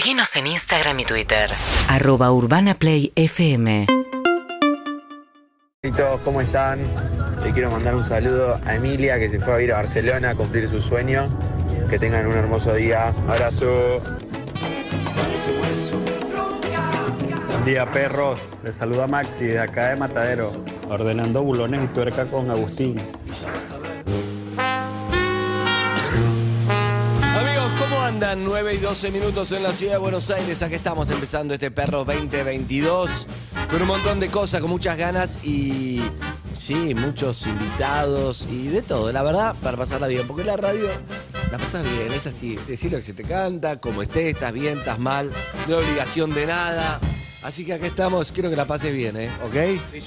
Seguinos en Instagram y Twitter. arroba urbanaplayfm todos, ¿cómo están? Le quiero mandar un saludo a Emilia que se fue a ir a Barcelona a cumplir su sueño. Que tengan un hermoso día. Abrazo. Buen día, perros. Les saluda Maxi de acá de Matadero, ordenando bulones y tuerca con Agustín. Andan? 9 y 12 minutos en la ciudad de Buenos Aires. Aquí estamos empezando este Perros 2022 con un montón de cosas, con muchas ganas y sí, muchos invitados y de todo. La verdad, para pasarla bien, porque la radio la pasas bien, es así. Decir lo que se te canta, como estés, estás bien, estás mal, no hay obligación de nada. Así que aquí estamos, quiero que la pases bien, ¿eh? ¿Ok?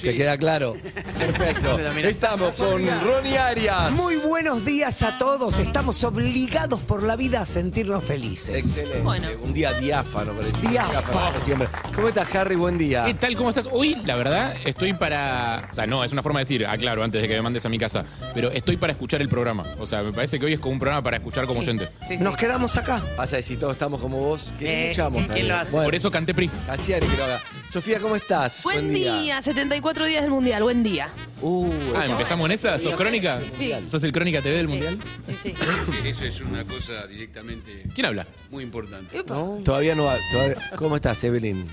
¿Te queda claro? Perfecto. Estamos con Ronnie Arias. Muy buenos días a todos. Estamos obligados por la vida a sentirnos felices. Excelente. Bueno. Un día diáfano, parecía. Diáfano. como siempre. ¿Cómo estás, Harry? Buen día. ¿Qué tal? ¿Cómo estás? Hoy, la verdad, estoy para. O sea, no, es una forma de decir, aclaro, antes de que me mandes a mi casa. Pero estoy para escuchar el programa. O sea, me parece que hoy es como un programa para escuchar como oyente. Nos quedamos acá. Vas a decir, todos estamos como vos. ¿Qué Eh, escuchamos? ¿quién también? lo hace? Bueno, Por eso canté PRI. Casiari que lo haga. Sofía, ¿cómo estás? Buen día. 74 días del mundial, buen día. Uh, Ah, ¿empezamos en esa? ¿Sos crónica? Sí. ¿Sos el crónica TV del Mundial? Sí, sí. Eso es una cosa directamente ¿Quién habla? muy importante. Epa. Todavía no va. todavía- ¿Cómo estás, Evelyn?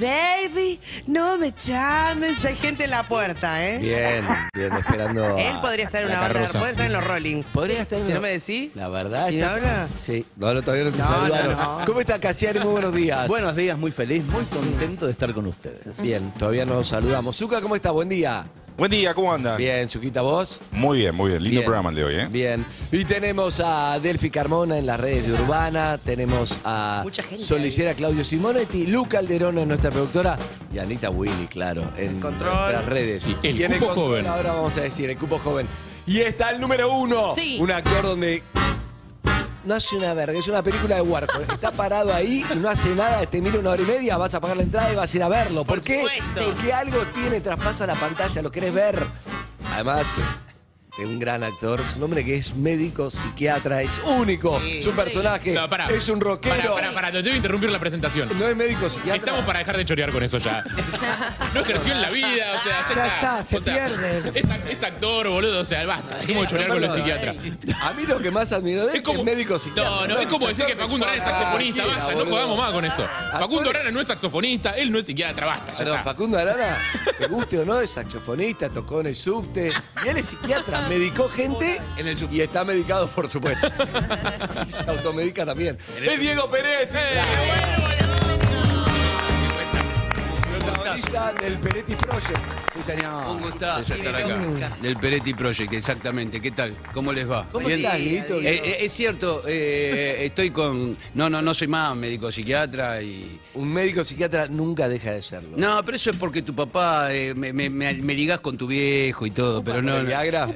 Baby, no me llames. Hay gente en la puerta, ¿eh? Bien, bien, esperando. a- Él podría estar en una banda, carroza. puede estar en los Rolling. Podría estar. en Si no me decís. La verdad. ¿Quién está- habla? Sí. No, no, todavía no te No, saludaron. no, no. ¿Cómo está Casiari? Muy buenos días. Buenos días, muy feliz, muy contento de estar con ustedes. Bien, todavía nos saludamos. Zuka, ¿cómo estás? Buen día. Buen día, ¿cómo andan? Bien, Zuquita, ¿vos? Muy bien, muy bien. Lindo Bien. programa el de hoy, ¿eh? Bien. Y tenemos a Delphi Carmona en las redes de Urbana, tenemos a Mucha gente Solicera Claudio Simonetti, Luca Alderón es nuestra productora y Anita Winnie, claro, en control. nuestras redes. Sí, el Y en cupo control joven. Ahora vamos a decir, el cupo joven. Y está el número uno. Sí. Un actor donde no hace una verga, es una película de Warhol. Está parado ahí y no hace nada, te mira una hora y media, vas a pagar la entrada y vas a ir a verlo. ¿Por, Por qué? supuesto. Porque algo tiene, traspasa la pantalla, lo querés ver. Además, de un gran actor, es un hombre que es médico, psiquiatra, es único. Es un personaje, No, pará. es un rockero. Pará, pará, pará, te tengo que interrumpir la presentación. No es médico, psiquiatra. Estamos para dejar de chorear con eso ya. No ejerció en la vida, o sea, ya, está, se O sea, pierde. Es, ac- es actor, boludo, o sea, basta. Dejemos de chorear con los psiquiatras. A mí lo que más admiro de él Es como, es médico psiquiatra. no, no, es como decir que Facundo Arana es saxofonista, Cualquiera, basta, no boludo. jodamos más con eso. Facundo Arana no es saxofonista, él no es psiquiatra, basta, ya Perdón, está. Facundo Arana, te guste o no, es saxofonista, tocó en el subte. Y él es psiquiatra, medicó gente En el y está medicado, por supuesto. Y se automedica también. Es Diego Peretti. Del Peretti Project. Sí, señor. Un gustazo estar acá. Del Peretti Project, exactamente. ¿Qué tal? ¿Cómo les va? ¿Cómo ¿Bien? estás, Dieguito? Eh, eh, es cierto, eh, estoy con... No, no, no soy más médico psiquiatra y... Un médico psiquiatra nunca deja de serlo. No, pero eso es porque tu papá, eh, me, me, me- me ligás con tu viejo y todo, pero no... ¿Por no- Viagra?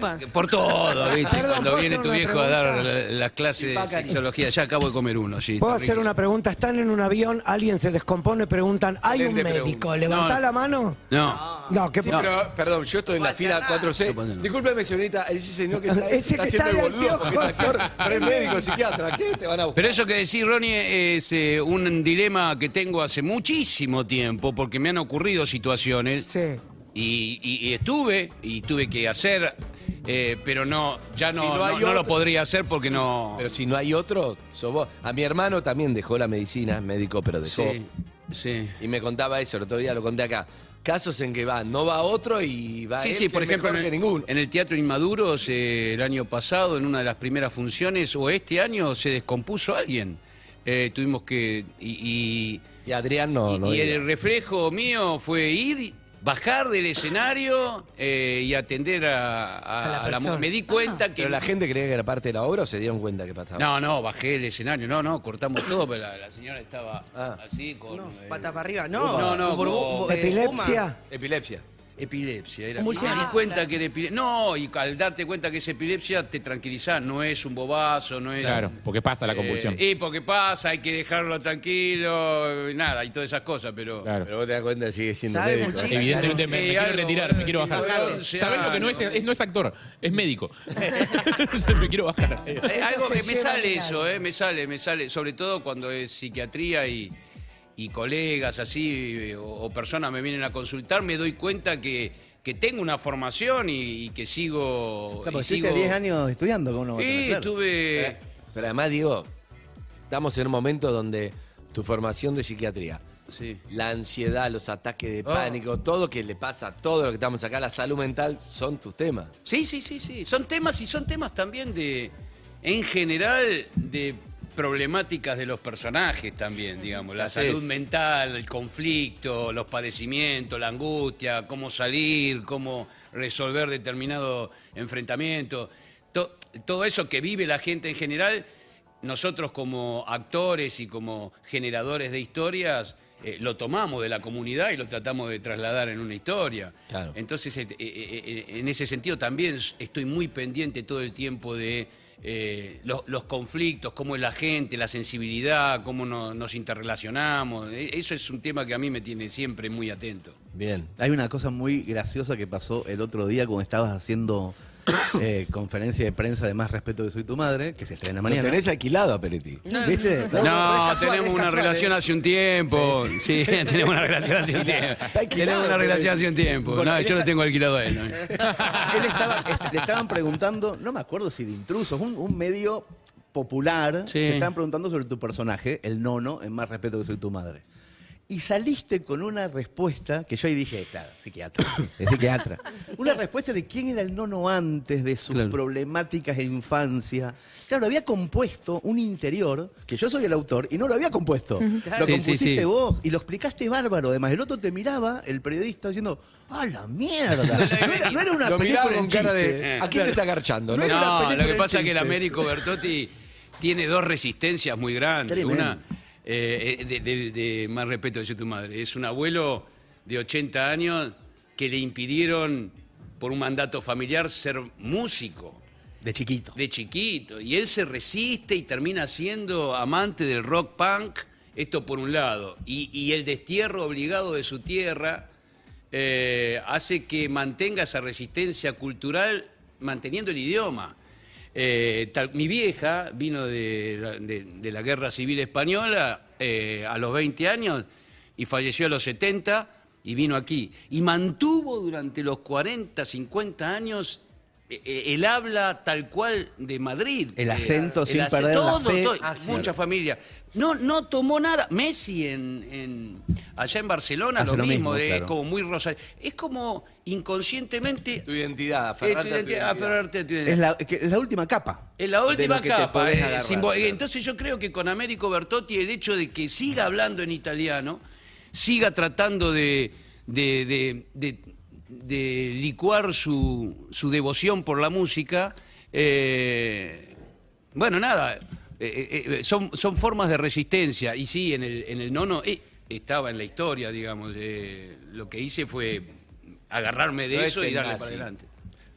Todo, ¿viste? Perdón, Cuando ¿puedo viene tu viejo a dar pregunta? la- las clases de sexología, ya acabo de comer uno, sí. ¿Puedo hacer una pregunta? Están en un avión, alguien se descompone, preguntan, ¿hay un médico? pregunta. ¿Levantá No. la mano? No. No, ¿qué Sí, No. pero, perdón, yo estoy en la No fila pasa 4C. pasa nada. Discúlpeme, señorita, ese señor que está, Ese está que haciendo está el de boludo porque es anteojos. actor, pero es médico, psiquiatra. ¿Qué te van a buscar? Pero eso que decís, Ronnie, es eh, un dilema que tengo hace muchísimo tiempo, porque me han ocurrido situaciones Sí. y, y- y estuve, y tuve que hacer, eh, pero no, ya no, Si no no, hay no lo otro- podría hacer porque no... Pero si no hay otro, sos vos. A mi hermano también dejó la medicina, es médico, pero dejó. sí, sí. Y me contaba eso, el otro día lo conté acá. Casos en que va, no va otro y va Sí, él, sí, por ejemplo, en el, que ninguno. en el Teatro Inmaduros eh, el año pasado, en una de las primeras funciones, o este año, se descompuso alguien. Eh, tuvimos que... Y, y- Y Adrián no, y- no y el reflejo mío fue ir, bajar del escenario eh, y atender a, a- A la a la persona. mu- Me di cuenta que... Pero la gente creía que era parte de la obra o se dieron cuenta que pasaba. No, no, bajé el escenario, no, no, cortamos todo, pero la, la señora estaba Ah. así con... No, eh, pata para arriba. No, No, no, burbu- como- bu- eh, ¿Epilepsia? Epilepsia. Epilepsia. Era, y me di Convulsiones. cuenta que era epilepsia. No, y al darte cuenta que es epilepsia te tranquilizás, no es un bobazo, no es... Claro, porque pasa la convulsión. Eh, y porque pasa, hay que dejarlo tranquilo, y nada, y todas esas cosas, pero... Claro. Pero vos te das cuenta que sigue siendo Sabe médico. muchísimo. Evidentemente me, quiero algo, retirar, me quiero bajar. ¿Sabés lo que no es? es? No es actor, es médico. me quiero bajar. Eh, algo que me sale eso, eh, me sale, me sale, sobre todo cuando es psiquiatría y, y colegas así o, o personas me vienen a consultar, me doy cuenta que, que tengo una formación y, y que sigo. Claro, sigo- 10 años estudiando, ¿cómo no? va a Sí, claro? estuve. Pero, pero además, digo, estamos en un momento donde tu formación de psiquiatría, Sí. la ansiedad, los ataques de Oh. pánico, todo que le pasa, todo lo que estamos acá, la salud mental, son tus temas. Sí, sí, sí, sí. Son temas y son temas también de, en general, de problemáticas de los personajes también, digamos. La Así salud es. mental, el conflicto, los padecimientos, la angustia, cómo salir, cómo resolver determinado enfrentamiento. To- todo eso que vive la gente en general, nosotros como actores y como generadores de historias, eh, lo tomamos de la comunidad y lo tratamos de trasladar en una historia. Claro. Entonces, eh, eh, eh, en ese sentido también estoy muy pendiente todo el tiempo de eh, los, los conflictos, cómo es la gente, la sensibilidad, cómo no- nos interrelacionamos. E- Eso es un tema que a mí me tiene siempre muy atento. Bien. Hay una cosa muy graciosa que pasó el otro día cuando estabas haciendo eh, conferencia de prensa de Más Respeto que Soy Tu Madre, que se estrena Lo mañana. tenés alquilado a Peretti. ¿Viste? No, tenemos una casual, relación ¿eh? hace un tiempo. Sí, tenemos una relación hace un tiempo. Tenemos una relación hace un tiempo. Bueno, No, yo lo tengo alquilado a él. ¿no? Él estaba, est- le estaban preguntando, no me acuerdo si de intrusos, un, un medio popular, Sí. te estaban preguntando sobre tu personaje, el nono, en más respeto que soy tu madre. Y saliste con una respuesta que yo ahí dije, claro, psiquiatra, es psiquiatra. Una respuesta de quién era el nono antes, de sus Claro. problemáticas de infancia. Claro, había compuesto un interior, que yo soy el autor, y no lo había compuesto. Lo Sí, sí, compusiste sí. vos y lo explicaste bárbaro. Además, el otro te miraba, el periodista, diciendo, ¡ah, la mierda! No era, no era una Lo película miraba con en cara de. ¿A quién te está garchando? No no? lo que pasa es que el. Américo Bertotti tiene dos resistencias muy grandes. Tremendo. Una, eh, de, de- de más respeto de tu madre. Es un abuelo de 80 años que le impidieron, por un mandato familiar, ser músico De chiquito. de chiquito. Y él se resiste y termina siendo amante del rock punk, esto por un lado. Y, y el destierro obligado de su tierra eh, hace que mantenga esa resistencia cultural manteniendo el idioma. Eh, mi vieja vino de, la- Guerra Civil Española eh, a los 20 años y falleció a los 70 y vino aquí. Y mantuvo durante los 40, 50 años el habla tal cual de Madrid. El Eh, acento sin perder la todo, fe. todo, Ah, sí. mucha familia. No, no tomó nada. Messi en, en- allá en Barcelona lo, lo mismo, mismo, de- claro. es como muy rosa. Es como inconscientemente Tu identidad, eh, tu aferrarte a tu identidad, a tu identidad. Es la, que- es la última capa. Es la de última lo que te capa. podés eh, agarrar, simbo- claro. Entonces yo creo que con Américo Bertotti el hecho de que siga hablando en italiano, siga tratando de, de, de- de- licuar su, su devoción por la música, eh, bueno, nada, eh, eh, eh, son, son formas de resistencia. Y sí, en el, en el nono estaba en la historia, digamos. lo que hice fue agarrarme de No eso y darle para adelante.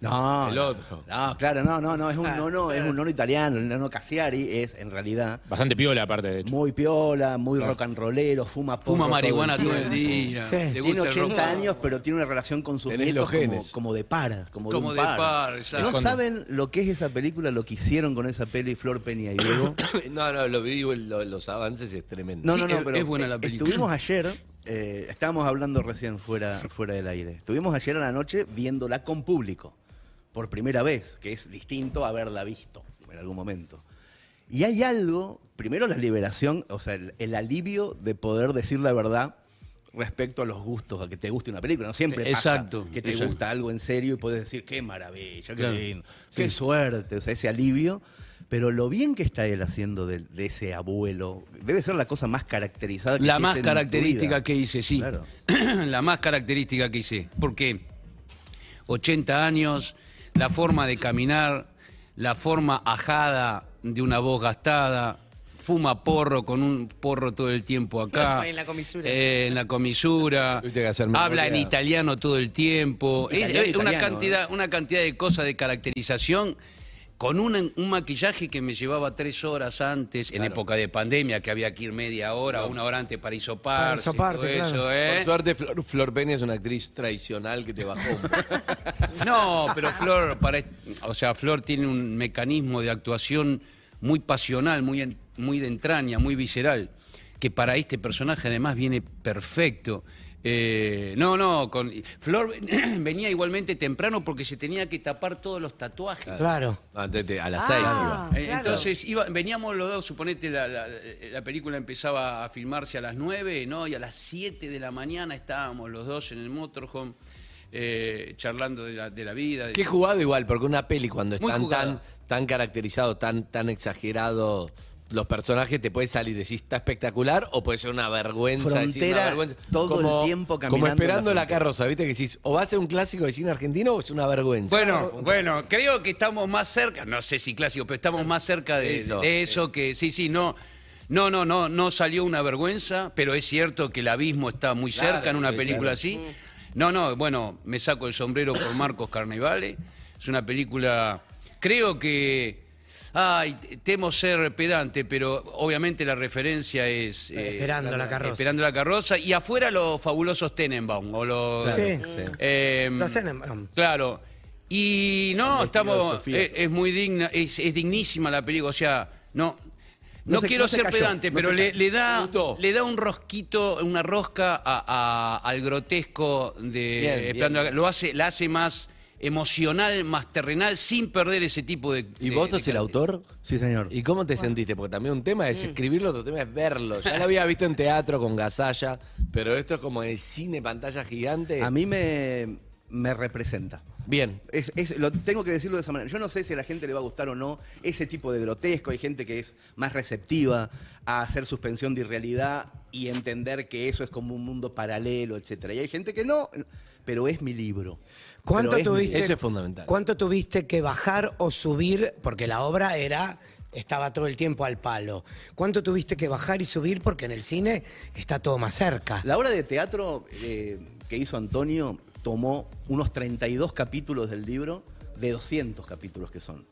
No, El no, otro. No, claro, no, no, no, es un nono, es un nono italiano, el nono Cassiari es en realidad Bastante piola, aparte, de hecho. muy piola, muy rock and rollero, fuma porro Fuma marihuana todo el día. Sí. le Tiene gusta el rock. 80 años, pero tiene una relación con sus Tenés nietos los como, genes. como de par, como, Como un de par. par, exacto. ¿No saben lo que es esa película, lo que hicieron con esa peli Flor Peña y Diego? No, no, lo vi, lo- los avances es tremendo. No, Sí, no, no, es- pero es buena la eh, película. estuvimos ayer, eh, estábamos hablando recién fuera, fuera del aire. Estuvimos ayer a la noche viéndola con público, por primera vez, que es distinto a haberla visto en algún momento. Y hay algo, primero la liberación, o sea, el, el alivio de poder decir la verdad respecto a los gustos, a que te guste una película. No siempre Exacto, pasa que te exacto. gusta algo en serio y puedes decir, qué maravilla, qué lindo, qué suerte, o sea, ese alivio. Pero lo bien que está él haciendo de, de ese abuelo, debe ser la cosa más caracterizada que La más en característica vida. que hice, sí. Claro. la más característica que hice. Porque 80 años, la forma de caminar, la forma ajada de una voz gastada, fuma porro con un porro todo el tiempo acá. En la comisura. Eh, en la comisura. Habla en italiano todo el tiempo. Es, Italiano, es una, italiano, cantidad, una cantidad de cosas de caracterización. Con un, un maquillaje que me llevaba tres horas antes, en época de pandemia, que había que ir media hora o una hora antes para hisoparse. Para hisoparte, todo claro. eso, ¿eh? Por suerte, Flor, Flor Peña es una actriz tradicional que te bajó un poco. No, pero Flor, para, o sea, Flor tiene un mecanismo de actuación muy pasional, muy, en- muy de entraña, muy visceral, que para este personaje además viene perfecto. Eh, no, no, con, Flor venía igualmente temprano porque se tenía que tapar todos los tatuajes. Claro. Te- a las Ah. seis iba. Eh, Entonces iba- veníamos los dos, suponete, la, la- la película empezaba a filmarse a las 9, ¿no? Y a las 7 de la mañana estábamos los dos en el motorhome eh, charlando de la, de la vida. de- Qué jugado igual, porque una peli cuando están tan, tan caracterizados, tan, tan exagerados los personajes, te puede salir y decir está espectacular o puede ser una vergüenza. decir, Frontera una vergüenza. todo el Como- tiempo Como caminando esperando en la la carroza, ¿viste? Que decís, o va a ser un clásico de cine argentino o es una vergüenza. Bueno, bueno, creo que estamos más cerca, no sé si clásico, pero estamos más cerca de Eso. de eso, que sí, sí, no. No, no, no, no salió una vergüenza, pero es cierto que el abismo está muy Claro, cerca en una sí, película claro. así. No, no, bueno, me saco el sombrero por Marcos Carnevale. Es una película, creo que, ay, temo ser pedante, pero obviamente la referencia es... eh, Esperando la carroza. Esperando la carroza. Y afuera los fabulosos Tenenbaum, o los... Sí. eh, Los Tenenbaum. Claro. Y no, estamos. Es, es muy digna, es, es dignísima la película. O sea, no. No, No se- quiero no se ser cayó, pedante, no pero se le, da, le da un rosquito, una rosca a- a- al grotesco de Bien, Esperando bien. la- Lo hace, la hace más emocional, más terrenal, sin perder ese tipo de. ¿Y de- vos de sos el autor? Sí, señor. ¿Y cómo te sentiste? Porque también un tema Mm. es escribirlo, otro tema es verlo. Ya lo había visto en teatro con Gasalla, pero esto es como el cine, pantalla gigante. A mí me, me representa. Bien. Es- es- lo tengo que decirlo de esa manera. Yo no sé si a la gente le va a gustar o no ese tipo de grotesco. Hay gente que es más receptiva a hacer suspensión de irrealidad y entender que eso es como un mundo paralelo, etcétera. Y hay gente que no, pero es mi libro. ¿Cuánto es tuviste? Eso es fundamental. ¿Cuánto tuviste que bajar o subir? Porque la obra era estaba todo el tiempo al palo. ¿Cuánto tuviste que bajar y subir? Porque en el cine está todo más cerca. La obra de teatro eh, que hizo Antonio tomó unos 32 capítulos del libro de 200 capítulos que son.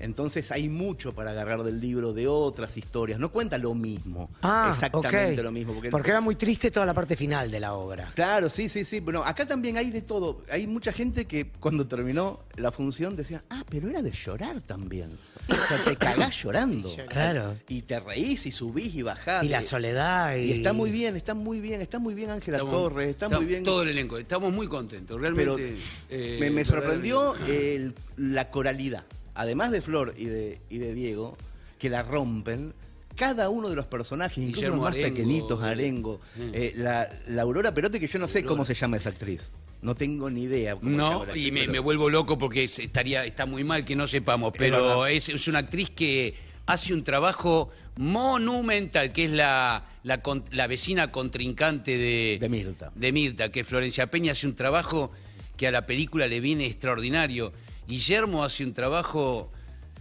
Entonces hay mucho para agarrar del libro de otras historias. No cuenta lo mismo. Ah, exactamente lo mismo. Porque... era muy triste toda la parte final de la obra. Claro, sí, sí, sí. Bueno, acá también hay de todo. Hay mucha gente que cuando terminó la función decía, ah, pero era de llorar también. O sea, te cagás llorando. Claro. Y te reís y subís y bajás. Y la Eh, soledad. Y, Y está muy bien, está muy bien, está muy bien Ángela Estamos- Torres, está muy bien. Todo el elenco. Estamos muy contentos. Pero Realmente. eh, me, me sorprendió el- la coralidad. Además de Flor y de, y de Diego, que la rompen, cada uno de los personajes, incluso Guillermo los más Arengo, pequeñitos, eh, Arengo, mm. eh, la, la Aurora Perote, que yo no sé cómo se llama esa actriz. No tengo ni idea. cómo se llama No, y me, pero- me vuelvo loco porque es- estaría, está muy mal que no sepamos, pero es, es una actriz que hace un trabajo monumental, que es la, la vecina contrincante de, De Mirta. de Mirta, que Florencia Peña hace un trabajo que a la película le viene extraordinario. Guillermo hace un trabajo,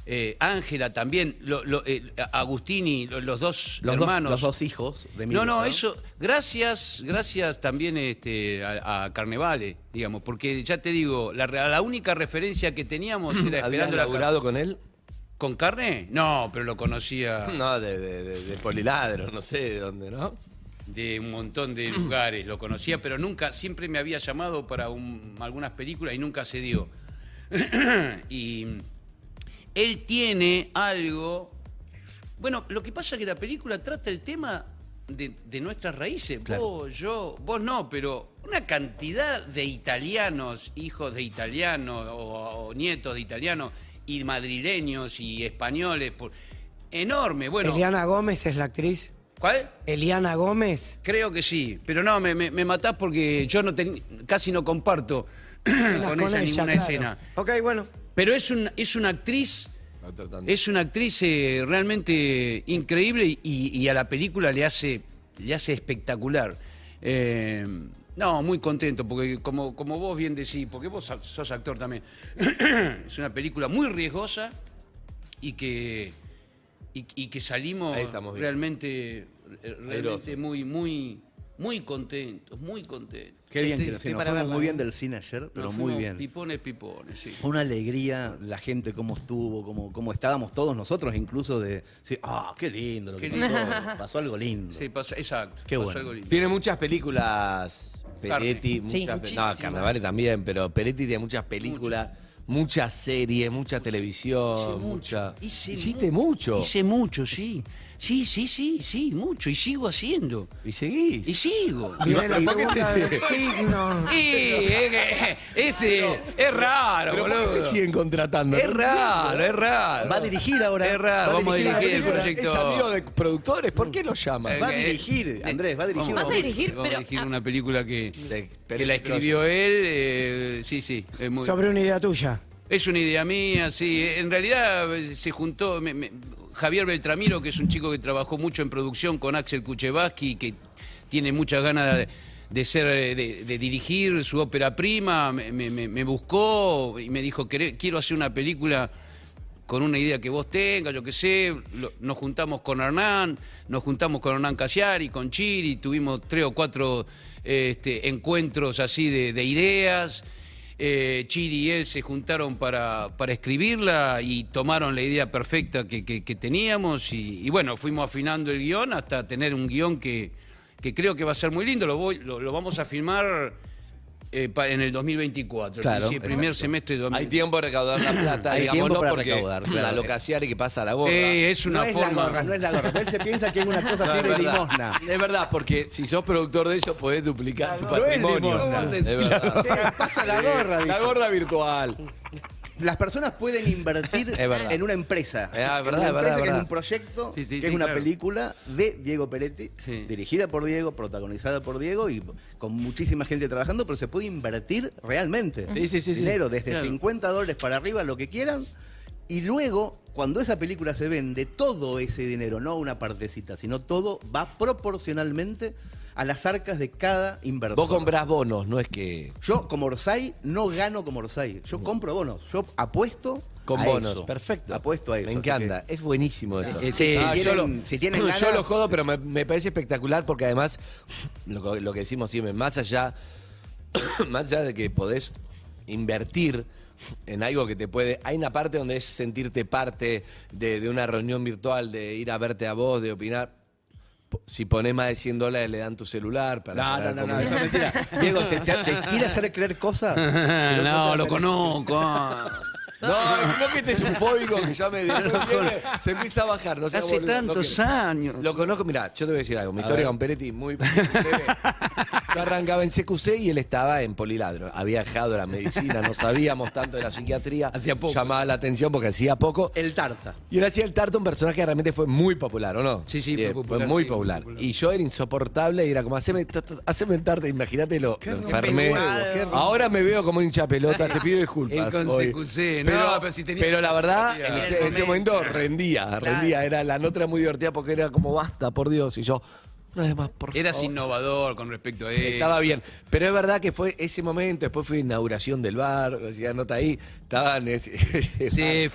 eh, Ángela también, lo- lo- eh, Agustini, lo- los dos los, dos, hermanos. los dos hijos de No, Mirta. no, eso, gracias, gracias también este, a, a Carnevale, digamos, porque ya te digo, la, la única referencia que teníamos era ¿Habías esperando la laburado con él? ¿Con carne? No, pero lo conocía No, de, de, de- de Poliladro, no sé de dónde, ¿no? de un montón de lugares, lo conocía, pero nunca, siempre me había llamado para un- algunas películas y nunca se dio. y él tiene algo. Bueno, lo que pasa es que la película trata el tema de, de nuestras raíces. Claro. Vos, yo, vos no, pero una cantidad de italianos, hijos de italianos o, o nietos de italianos, y madrileños y españoles, por- enorme. Bueno, Eliana Gómez es la actriz. ¿cuál? Eliana Gómez. Creo que sí, pero no, me, me, me matás porque yo no ten- casi no comparto Con, ella ninguna claro. escena. Ok, bueno. Pero es, un, es una actriz, es una actriz eh, realmente increíble y, y a la película le hace, le hace espectacular. Eh, no, muy contento, porque como, como vos bien decís, porque vos sos actor también, es una película muy riesgosa y que, y, y que salimos realmente, eh, realmente muy, muy, muy contentos, muy contentos. Qué bien Estoy- que nos estoy nos fuimos muy bien ¿eh? del cine ayer, pero Nos muy bien. Pipones, pipones, sí. Fue una alegría la gente, cómo estuvo, cómo, cómo estábamos todos nosotros, incluso de decir, ah, qué lindo lo que Qué pasó. lindo. Pasó algo lindo. Sí, pasó, exacto. Qué pasó bueno. algo lindo. Tiene muchas películas Peretti. Sí, muchas, muchísimas. no, Carnavale también, pero Peretti tiene muchas películas, muchas series, mucha televisión, mucha. Hice Hiciste mucho. Hice mucho, sí. Sí, sí, sí, sí, mucho. Y sigo haciendo. ¿Y seguís? Y sigo. Viene la signo. Y que- ese es raro, ¿Pero por qué boludo. siguen contratando? Es raro, es raro. Va a dirigir ahora. Es raro, Va vamos a dirigir el proyecto. Es amigo de productores, ¿por qué lo llama? Eh, Va a eh, dirigir, Andrés, va a dirigir. Vas a dirigir, Vamos a pero dirigir una película que, que la escribió él. eh, sí, sí. Es, muy- Sobre una idea tuya. es una idea mía, sí. En realidad eh, se juntó me- me- Javier Beltramiro, que es un chico que trabajó mucho en producción con Axel Kuchevaski, que tiene muchas ganas de, ser, de, de dirigir su ópera prima. Me, buscó y me dijo, "Queré- quiero hacer una película con una idea que vos tengas, yo qué sé, nos juntamos con Hernán, nos juntamos con Hernán Casiari, con Chiri, tuvimos tres o cuatro este, encuentros así de ideas. Eh, Chiri y él se juntaron para, para escribirla y tomaron la idea perfecta que, que- teníamos y, bueno, fuimos afinando el guion hasta tener un guion que, que creo que va a ser muy lindo. Lo, voy- lo vamos a filmar eh, pa- en el 2024, Claro, el primer exacto. semestre de Hay 2024. tiempo para recaudar la plata, Hay digamos, tiempo no para porque recaudar, claro. la locasiari que pasa la gorra. Eh, es una no es forma. la gorra, no es la gorra. Él se piensa que es una cosa No, así es de verdad. limosna. Es verdad, porque si sos productor de ellos podés duplicar tu no es patrimonio. limosna. Es verdad. Sí, pasa la gorra. La dijo. gorra virtual. Las personas pueden invertir en una empresa. En una es verdad, empresa que verdad. es un proyecto, Sí, sí, que es una claro. película de Diego Peretti, dirigida por Diego, protagonizada por Diego y con muchísima gente trabajando, pero se puede invertir realmente. Dinero desde Claro. 50 dólares para arriba, lo que quieran. Y luego, cuando esa película se vende, todo ese dinero, no una partecita, sino todo va proporcionalmente a las arcas de cada inversor. Vos comprás bonos, no es que. Yo, como Orsay, no gano como Orsay. Yo compro bonos. Yo apuesto Con a bonos, eso. perfecto. Apuesto a eso. Me encanta, es buenísimo eso. Eh, sí, Ah, si yo, lo, si tienen yo ganas, lo jodo, sí. pero me, me parece espectacular porque además, lo, que- lo que decimos siempre, más allá, más allá de que podés invertir en algo que te puede. Hay una parte donde es sentirte parte de, de una reunión virtual, de ir a verte a vos, de opinar. Si ponés más de 100 dólares, le dan tu celular para. No, no, no, no, es mentira. Diego, ¿te, te- te quiere hacer creer cosas? no, lo conozco. No, no que este es un fóbico que ya me se empieza a bajar. No sé Hace tantos años. Lo conozco, mira, yo te voy a decir algo. Mi A historia ver. con Peretti muy. Yo arrancaba en CQC y él estaba en Poliladro. Había dejado la medicina, no sabíamos tanto de la psiquiatría. Hacía poco. Llamaba la atención porque hacía poco. El tarta. Y él hacía el tarto, un personaje que realmente fue muy popular, ¿o no? Sí, sí, fue Bien, popular, muy sí, popular. muy popular. Y yo era insoportable y era como, haceme, t- t- haceme el tarto, imagínate lo, lo enfermé. pesado, qué rico. Ahora me veo como un hincha pelota, te pido disculpas. En hoy. CQC, no, pero, si la verdad, en ese, el en ese momento. momento rendía, rendía. Era, la nota era muy divertida porque era como, basta, por Dios. Y yo, no es más, por Eras favor. innovador con respecto a él. Estaba bien. Pero es verdad que fue ese momento, después fue inauguración del bar, hacía nota ahí, estaban... Sí,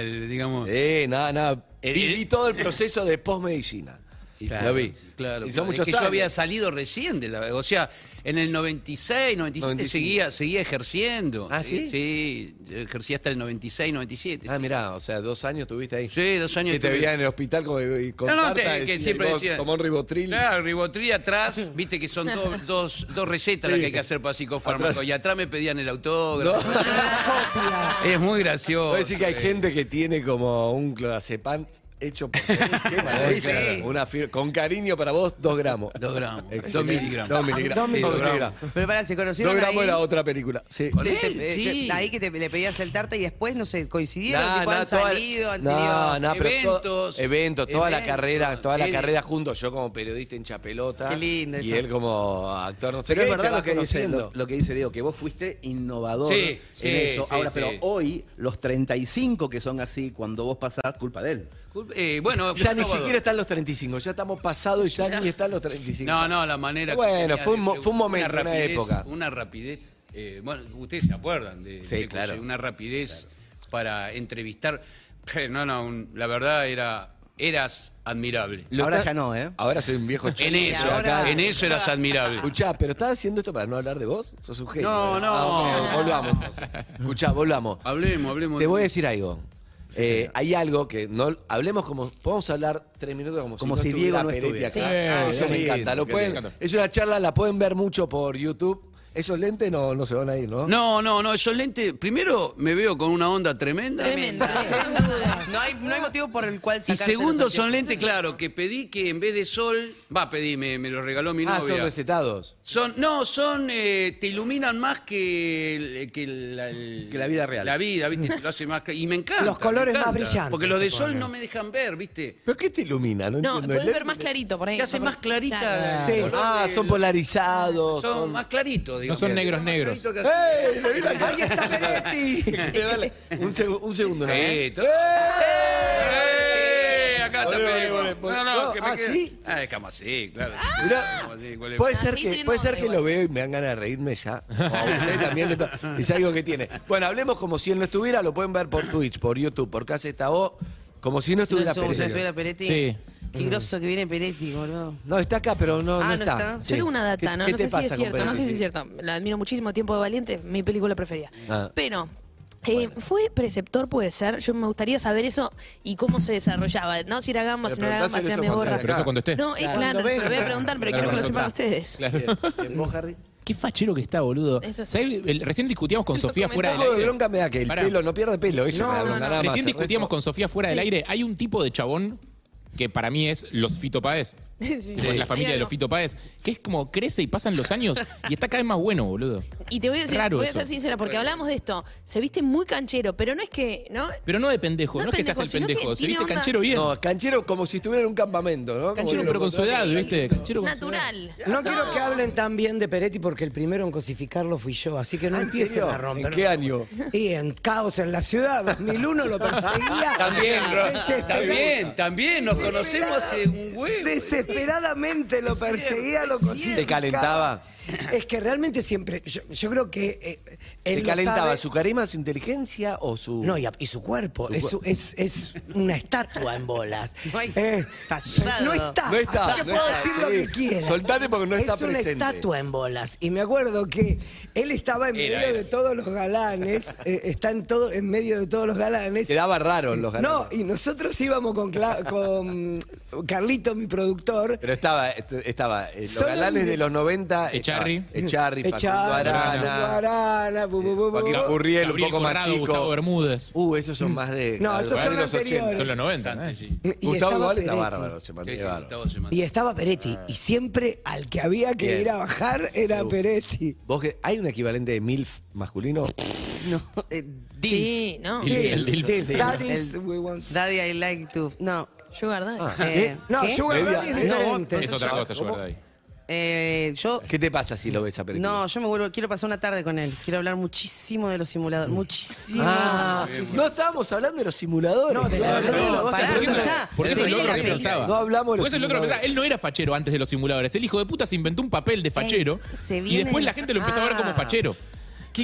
el, digamos. Sí, nada, nada. Viví el- todo el proceso de postmedicina. Claro, Lo vi. Claro, Y son muchos que yo había salido recién de la. O sea, en el 96, 97 95. seguía, seguía ejerciendo. ¿Ah, sí? Sí, ejercía hasta el 96, 97. Ah, sí. mirá, o sea, dos años estuviste ahí. Sí, dos años. Y te estuve- veía en el hospital como, y con No, no, te- que siempre Tomó un ribotril. Claro, ribotril atrás, viste que son dos, dos, dos recetas las que hay que hacer para psicofármaco. Atrás. Y atrás me pedían el No, autógrafo. Es muy gracioso. Voy a decir que hay eh. gente que tiene como un clonazepam hecho por Qué maravilla. Sí. Una con cariño para vos, dos gramos. Dos gramos. Excelente. Dos miligramos. Dos miligramos. Dos Sí, miligramos. Pero para, se conocieron Dos gramos ahí. era otra película. Sí. Con él, eh, sí. que- ahí que te, le pedías el tarta y después, no sé, coincidieron, Nah, tipo, nah, han toda- salido, han no, tenido... no, pero todo- eventos, eventos, toda la eventos. carrera, toda la Él- carrera juntos, yo como periodista hincha pelota. Qué lindo Y eso. él como actor, no sé Pero qué, es verdad lo que, dice, conociendo. lo, lo que dice Diego, que vos fuiste innovador Sí, sí, en eso. sí, Ahora, sí. pero hoy, los 35 que son así, cuando vos pasás, culpa de él. Eh, bueno, Ya ni innovador. siquiera están los 35, ya estamos pasados y ya ni están los 35. No, no, la manera. que Bueno, tenía fue un fue un momento, una rapidez, época. Una rapidez. eh, bueno, ustedes se acuerdan de, Sí, de claro. Una rapidez para entrevistar. No, no, un- la verdad era, eras admirable. Lo Ahora está- ya no, ¿eh? Ahora soy un viejo En chico. eso, ahora- en eso eras admirable. Escuchá, pero ¿estás haciendo esto para no hablar de vos? Sos un genio. No, no. Ah, volvamos. Escuchá, volvamos. Hablemos, hablemos. Te voy a decir algo. Eh, hay algo que no hablemos como podemos hablar tres minutos como, Como si, si no Diego estuviera no Peretti estuviera. acá. Sí. Eso Ah, me encanta. Lo pueden- es una charla, la pueden ver mucho por YouTube. Esos lentes no, no se van a ir, ¿no? No, no, no, esos lentes, primero me veo con una onda tremenda. Tremenda. No hay, no hay motivo por el cual Y sacarse segundo, los son anteojos. lentes, claro, que pedí que en vez de sol, va, pedí, me, me lo regaló mi Ah, novia. son recetados. Son, no, son, eh, te iluminan más que, el- que, la, el- Que la vida real. La vida, ¿viste? Te lo hace más. ca- Y me encanta. Los colores me más encanta, brillantes Porque los de te sol ponen. no me dejan ver, ¿viste? ¿Pero qué te ilumina? No, No, entiendo. puedes El ver lente- más clarito por ahí. Se hace más clarita. Claro. Sí. el color Ah, son polarizados. Son Son... más claritos, digamos. No son negros, negros. así. ¡Ey! le vi la cara. ¡Ahí está Peretti! Dale, un, segu- un segundo, ¿no? Sí, to- ¡Eh! Acá está ole. No, no, No, que me ah, quede- ¿sí? Ah, es como así, claro. sí. Mirá, Como así, ¿cuál es? Puede Ah, ser sí, que, sí, puede ser que igual. lo veo y me dan ganas de reírme ya. O a usted también le- es algo que tiene. Bueno, hablemos como si él no estuviera, lo pueden ver por Twitch, por YouTube, por Caseta O, como si no estuviera Peretti. estuviera Peretti. Sí. Qué groso que viene Peretti, boludo. No, está acá, pero no, Ah, no ¿no está. está? Sí. Yo tengo una data, ¿Qué- ¿no? qué no te sé si pasa es con cierto, no sé si es cierto. La admiro muchísimo, Tiempo de Valiente, mi película preferida. Ah. Pero, eh, ¿fue preceptor, puede ser? Yo me gustaría saber eso y cómo se desarrollaba, ¿no? Si era gamba, Pero si no era gamba, si era preguntáselo mi eso gorra. Pero eso cuando esté. No, es claro, se lo voy a preguntar, pero Claro, quiero que lo cuando sepan ustedes. Claro. Bien, ¿Vos, Harry? Qué fachero que está, boludo. Eso sí. ¿Sabés? El- Recién discutíamos con Lo Sofía fuera del de aire. bronca me da que el Pará. pelo no pierde pelo, eso No, me da no, bronca, no. nada más. Recién discutíamos con Sofía fuera del aire. Hay un tipo de chabón que para mí es los Fito Páez. Sí. La familia de los Fito Páez. Que es como crece y pasan los años y está cada vez más bueno, boludo. Y te voy a decir, Raro voy a eso. ser sincera, porque hablamos de esto. Se viste muy canchero, pero no es que, ¿no? Pero no de pendejo, No no, es que se hace el pendejo, Se viste onda- canchero bien. No, canchero como si estuviera en un campamento, ¿no? Canchero, pero con su edad. ¿viste? Canchero con su edad. Natural. No quiero que hablen tan bien de Peretti porque el primero en cosificarlo fui yo, así que no Ah, ¿en empiecen a romper. ¿En qué año? Y en Caos en la Ciudad, 2001 lo perseguía. También, Ro- Desesperado- también, también, nos conocemos hace un huevo. Desesperadamente lo perseguía, lo cosificaba. ¿Te calentaba? Es que realmente siempre, yo, yo creo que eh, él ¿Te lo calentaba sabe. su carisma, su inteligencia o su...? No, y, a- y su cuerpo. es, su- es, es una estatua en bolas. No hay- Eh, tallado. no está. No está, Así que no puedo está, decir lo sí. que quiera. Soltate porque no está Es una presente. estatua en bolas. Y me acuerdo que él estaba en Era, medio era. de todos los galanes. eh, está en, todo, en medio de todos los galanes. Quedaba raro en los No, galanes. y nosotros íbamos con, Cla- con Carlito, mi productor. Pero estaba, est- estaba eh, los Solo galanes de los 90. Echarri. Echarri, Facundo Arana. Arana, bu, bu, bu, bu. Joaquín Furriel, un poco más chico. Gustavo Bermúdez. Uh, esos son más de. No, estos de son los anteriores. Son los 90. Bastante, ¿eh? sí. Y Gustavo estaba igual está Peretti. bárbaro, se mantiene sí, bárbaro. Gustavo se manda. Y estaba Peretti. Y siempre al que había que Bien. ir a bajar era Peretti. ¿Vos que- ¿Hay un equivalente de MILF masculino? No, eh, Dilf. Sí, ¿no? Y- el Dilf. Dilf. Dilf. That is El- we want- Daddy, I like to. No. Sugar Daddy. Ah, Eh, No, ¿qué? Sugar Daddy es No, diferente. Es otra cosa, ¿Cómo? Sugar Daddy. Eh, yo. ¿Qué te pasa si lo ves a Peretti? No, yo me vuelvo. Quiero pasar una tarde con él. Quiero hablar muchísimo de los simuladores. Muchísimo. Ah, no estábamos hablando de los simuladores. No, de la verdad, Porque eso, viene otro película. pensaba. No hablamos de los Porque eso es lo otro que pensaba. Él no era fachero antes de los simuladores. El hijo de puta se inventó un papel de fachero se y viene- después la gente lo empezó a ver como Ah. fachero.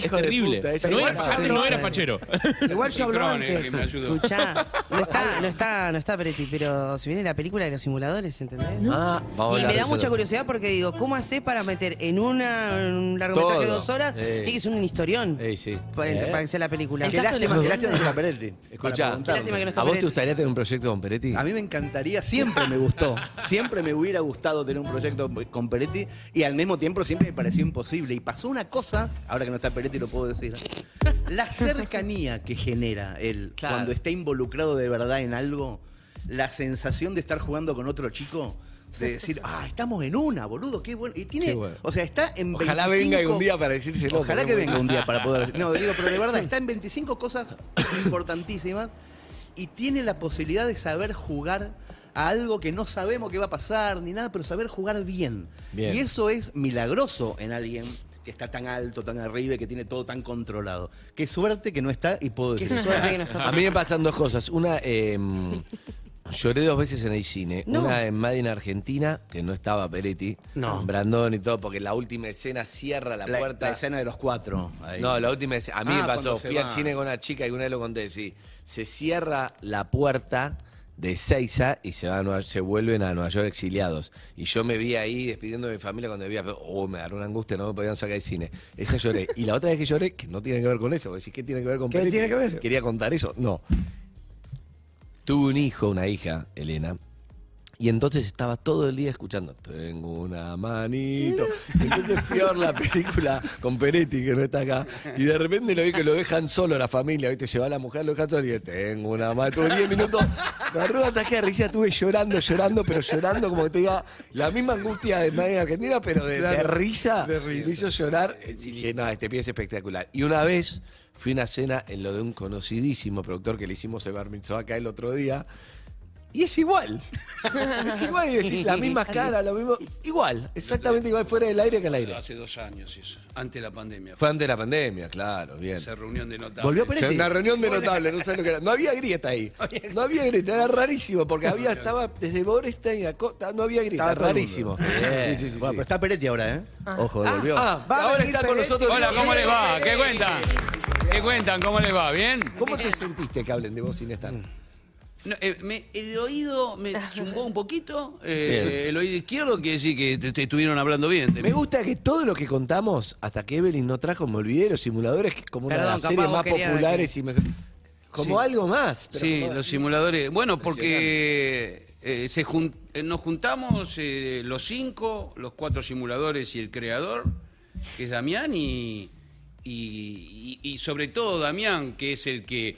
Qué Es terrible. puta, No igual era- antes no era fachero. Igual yo hablo Cicrone, antes. Escuchá, no está, no está, no está Peretti, pero se viene la película de los simuladores, ¿entendés? Ah, vamos a y me da mucha curiosidad porque digo, ¿cómo haces para meter en una, en un largometraje de dos horas? Eh. Tiene que ser un historión Ey, sí. para, ¿Eh? para que sea la película. El Qué lástima, los qué lástima que no está Peretti. Escuchá, Qué lástima que no está ¿a vos te gustaría tener un proyecto con Peretti? A mí me encantaría, siempre me gustó, siempre me hubiera gustado tener un proyecto con Peretti y al mismo tiempo siempre me pareció imposible. Y pasó una cosa, ahora que no está Peretti lo puedo decir, la cercanía que genera él Claro. cuando está involucrado de verdad en algo, la sensación de estar jugando con otro chico, de decir, ah, estamos en una, boludo, qué bueno. Y tiene, bueno. o sea, está en Ojalá 25 venga un día para decírselo. Ojalá que venga un día para poder. No, digo, pero de verdad, está en 25 cosas importantísimas y tiene la posibilidad de saber jugar a algo que no sabemos qué va a pasar ni nada, pero saber jugar bien. Bien. Y eso es milagroso en alguien que está tan alto, tan arriba y que tiene todo tan controlado. Qué suerte que no está y puedo Qué decir. suerte que no está A mí me pasan dos cosas. Una, eh, Lloré dos veces en el cine. No. Una en Madrid, Argentina, que no estaba Peretti. No. con Brandon y todo, porque la última escena cierra la, La, puerta. la escena de los cuatro. ahí. No, la última escena. A mí Ah, me pasó. cuando se Fui al va. cine con una chica y una vez lo conté, sí. Se cierra la puerta de Seiza y se, va a Nueva- se vuelven a Nueva York exiliados. Y yo me vi ahí despidiendo de mi familia cuando me vi, oh, me agarró una angustia, no me podían sacar del cine. Esa lloré. Y la otra vez que lloré, que no tiene que ver con eso, porque si ¿qué tiene que ver con ¿Qué tiene que ver? ¿Quería contar eso? No. Tuve un hijo, una hija, Elena. Y entonces estaba todo el día escuchando, tengo una manito. Entonces fui a ver la película con Peretti, que no está acá, y de repente lo vi que lo dejan solo la familia, ¿viste? Se va la mujer, lo dejan solo y dije, tengo una manito. Tuve 10 minutos, me agarró un ataque de risa, estuve llorando, llorando, pero llorando como que te diga la misma angustia de Madrid en Argentina, pero de, risa. de risa. Me hizo llorar. Y dije, no, este pie es espectacular. Y una vez fui a una cena en lo de un conocidísimo productor que le hicimos el bar mitzvah acá el otro día. Y es igual. es igual y decís la misma cara, lo mismo. Igual, exactamente igual fuera del aire que al aire. Hace dos años eso, antes de la pandemia. Fue antes de la pandemia, claro, bien. Esa reunión de notables. ¿Volvió Peretti? una reunión de notables, no sabes lo que era. No había grieta ahí. No había grieta, era rarísimo, porque había, estaba desde Borestein a Costa, no había grieta, Estaba rarísimo. Sí, sí, sí, Bueno, sí. pero está Peretti ahora, ¿eh? Ojo, volvió. Ah, Va a ahora venir está con nosotros. Hola, ¿cómo les va? ¿Qué cuentan? ¿Qué cuentan? ¿Cómo les va? ¿Bien? ¿Cómo te sentiste que hablen de vos sin estar? No, eh, me- el oído me zumbó un poquito. eh, el oído izquierdo quiere decir que te, te estuvieron hablando bien. de Me gusta que todo lo que contamos, hasta que Evelyn no trajo, me olvidé de los simuladores, que es como una de Perdón, las capaz series vos más querías populares y me- como Sí. algo más. pero Sí, como- los simuladores. Bueno, porque eh, se jun- eh, nos juntamos eh, los cinco, los cuatro simuladores y el creador, que es Damián, y, y, y- y sobre todo Damián, que es el que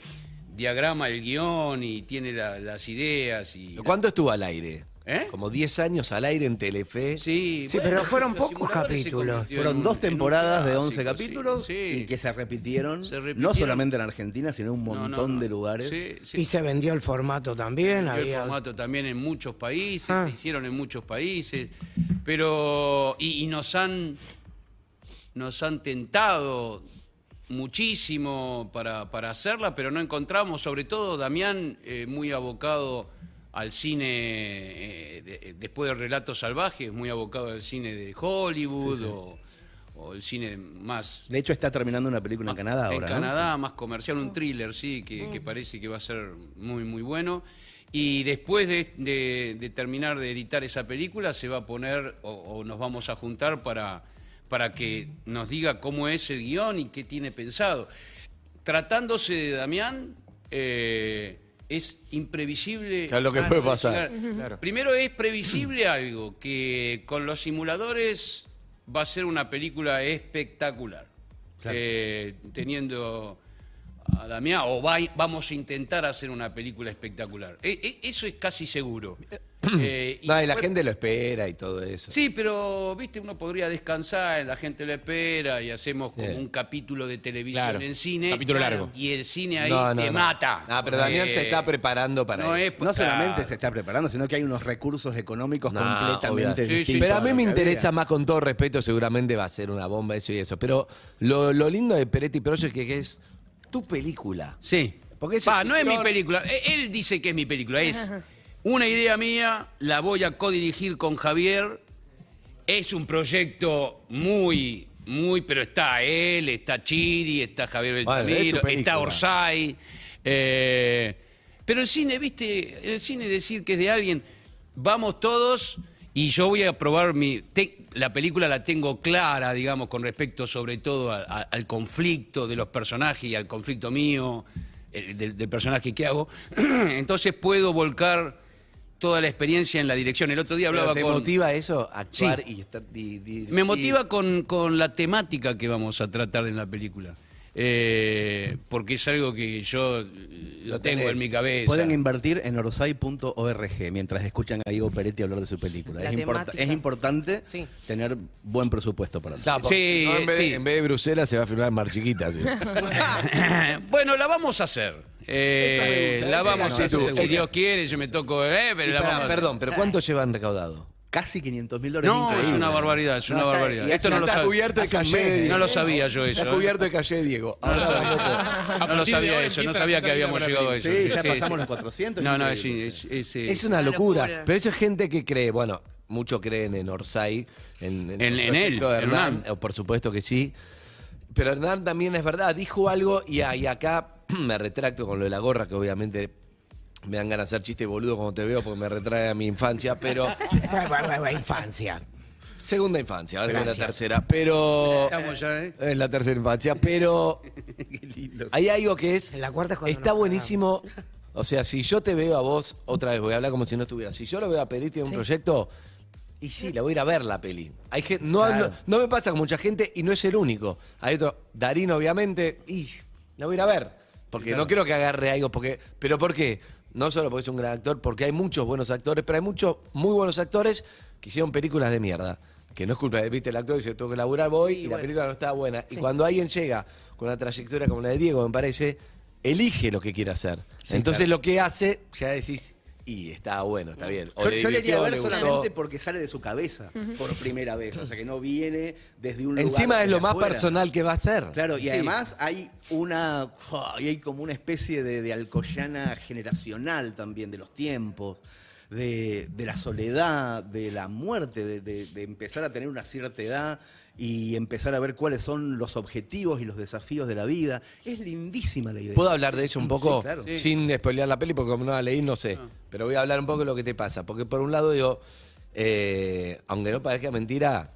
diagrama el guion y tiene la- las ideas. Y ¿Cuánto estuvo al aire? ¿Eh? Como 10 años al aire en Telefe. Sí, Sí, bueno, pero fueron los pocos simuladores se capítulos. convirtió Fueron dos un- en un temporadas de 11 clásico, sí, capítulos sí. y que se repitieron, Se no solamente en Argentina, sino en un No, no, montón no. de lugares. Sí, sí. Y se vendió el formato también. el había... formato también en muchos países, Ah. se hicieron en muchos países, pero y, y nos han nos han tentado muchísimo para, para hacerla, pero no encontramos, sobre todo Damián, eh, muy abocado al cine, eh, de- después de Relatos Salvajes, muy abocado al cine de Hollywood O, o el cine más De hecho, está terminando una película en Canadá en ahora. ¿no? Canadá, más comercial, un thriller, sí, que, que parece que va a ser muy, muy bueno. Y después de, de- de terminar de editar esa película, se va a poner, o, o nos vamos a juntar para, para que nos diga cómo es el guion y qué tiene pensado. Tratándose de Damián, eh, es imprevisible. Claro, lo que puede pasar. Claro. Primero es previsible algo, que con los simuladores va a ser una película espectacular. Eh, teniendo a Damián, o va- vamos a intentar hacer una película espectacular. E- e- eso es casi seguro. Eh, y No, y la gente lo espera y todo eso. Sí, pero, viste, uno podría descansar, la gente lo espera y hacemos como Sí. un capítulo de televisión Claro, en cine. capítulo largo. Y el cine ahí No, no, te no. mata. No, pero Damián Eh, se está preparando para no eso. es- No solamente Claro. se está preparando, sino que hay unos recursos económicos No, completamente. Sí, sí, distintos. Pero a mí me interesa había. más, con todo respeto, seguramente va a ser una bomba eso y eso. Pero lo, lo lindo de Peretti Project que que es tu película. Sí. Porque ese Pa, no es mi película. E- Él dice que es mi película. Es una idea mía, la voy a codirigir con Javier. Es un proyecto muy, muy, pero está él, está Chiri, está Javier Bueno, es tu Beltramiro, película. está Orsay. eh, pero el cine, viste, en el cine decir que es de alguien, vamos todos y yo voy a probar mi... te- la película la tengo clara, digamos, con respecto sobre todo a- a- al conflicto de los personajes y al conflicto mío, eh, del, del personaje que hago. Entonces puedo volcar toda la experiencia en la dirección. El otro día hablaba ¿Te con... motiva eso? Actuar Sí. y estar. di- Me y- motiva con, con la temática que vamos a tratar en la película. Eh, porque es algo que yo eh, lo tengo tenés. en mi cabeza. Pueden invertir en orsay.org mientras escuchan a Diego Peretti hablar de su película. La Es, importante Sí. tener buen presupuesto para porque Sí, si no, en, vez, sí. en vez de Bruselas se va a filmar en Mar Chiquita. sí. bueno, la vamos a hacer. Eh, la vamos a hacer. Si Dios quiere, yo me toco. eh, pero Y la pará, vamos a hacer. perdón, pero ¿cuánto llevan recaudado? Casi 500 mil dólares. No, es una barbaridad, es una No, está- barbaridad. y Esto no lo Está sabía. cubierto de calle. No lo sabía yo eso. Está cubierto de calle, Diego. No lo Ahora sabía. No lo partir de sabía ahora eso, no empieza sabía la que habíamos llegado a para eso. Sí, ya pasamos los 400. No, no, es, increíble. es, es, Es una Una locura. locura. Pero eso es gente que cree, bueno, muchos creen en Orsay, en, En- el en él, de en Hernán, Hernán. eh, por supuesto que sí. Pero Hernán también es verdad, dijo algo y, a- y acá me retracto con lo de la gorra, que obviamente me dan ganas de hacer chiste boludo como te veo porque me retrae a mi infancia, pero infancia. segunda infancia, ahora es la tercera, pero Estamos ya, ¿eh? es la tercera infancia, pero Qué lindo. hay algo que es En la cuarta es cuando está nos buenísimo. O sea, si yo te veo a vos, otra vez voy a hablar como si no estuviera. Si yo lo veo a Periti en un proyecto, y sí, la voy a ir a ver la peli. Hay gen- no, Claro. no, no me pasa con mucha gente y no es el único. Hay otro, Darín, obviamente, y la voy a ir a ver. Porque no quiero que agarre algo, porque, pero ¿por qué? No solo porque es un gran actor, porque hay muchos buenos actores, pero hay muchos muy buenos actores que hicieron películas de mierda. Que no es culpa de, viste, el actor dice, tengo que laburar, voy, y, la película no está buena. Y cuando alguien llega con una trayectoria como la de Diego, me parece, elige lo que quiere hacer. Entonces lo que hace, ya decís, y está bueno, está bien. O Yo, le yo le iría a divirtió, ver solamente porque sale de su cabeza por primera vez. O sea, que no viene desde un lugar. Encima es lo más afuera. personal que va a ser. Claro, y Sí. además hay una y hay como una especie de, de alcoyana generacional también de los tiempos, de, de la soledad, de la muerte, de, de- de empezar a tener una cierta edad y empezar a ver cuáles son los objetivos y los desafíos de la vida. Es lindísima la idea. ¿Puedo hablar de eso un poco? Sí, claro. Sin spoilear la peli, porque como no la leí, no sé. Pero voy a hablar un poco de lo que te pasa. Porque por un lado digo, eh, aunque no parezca mentira,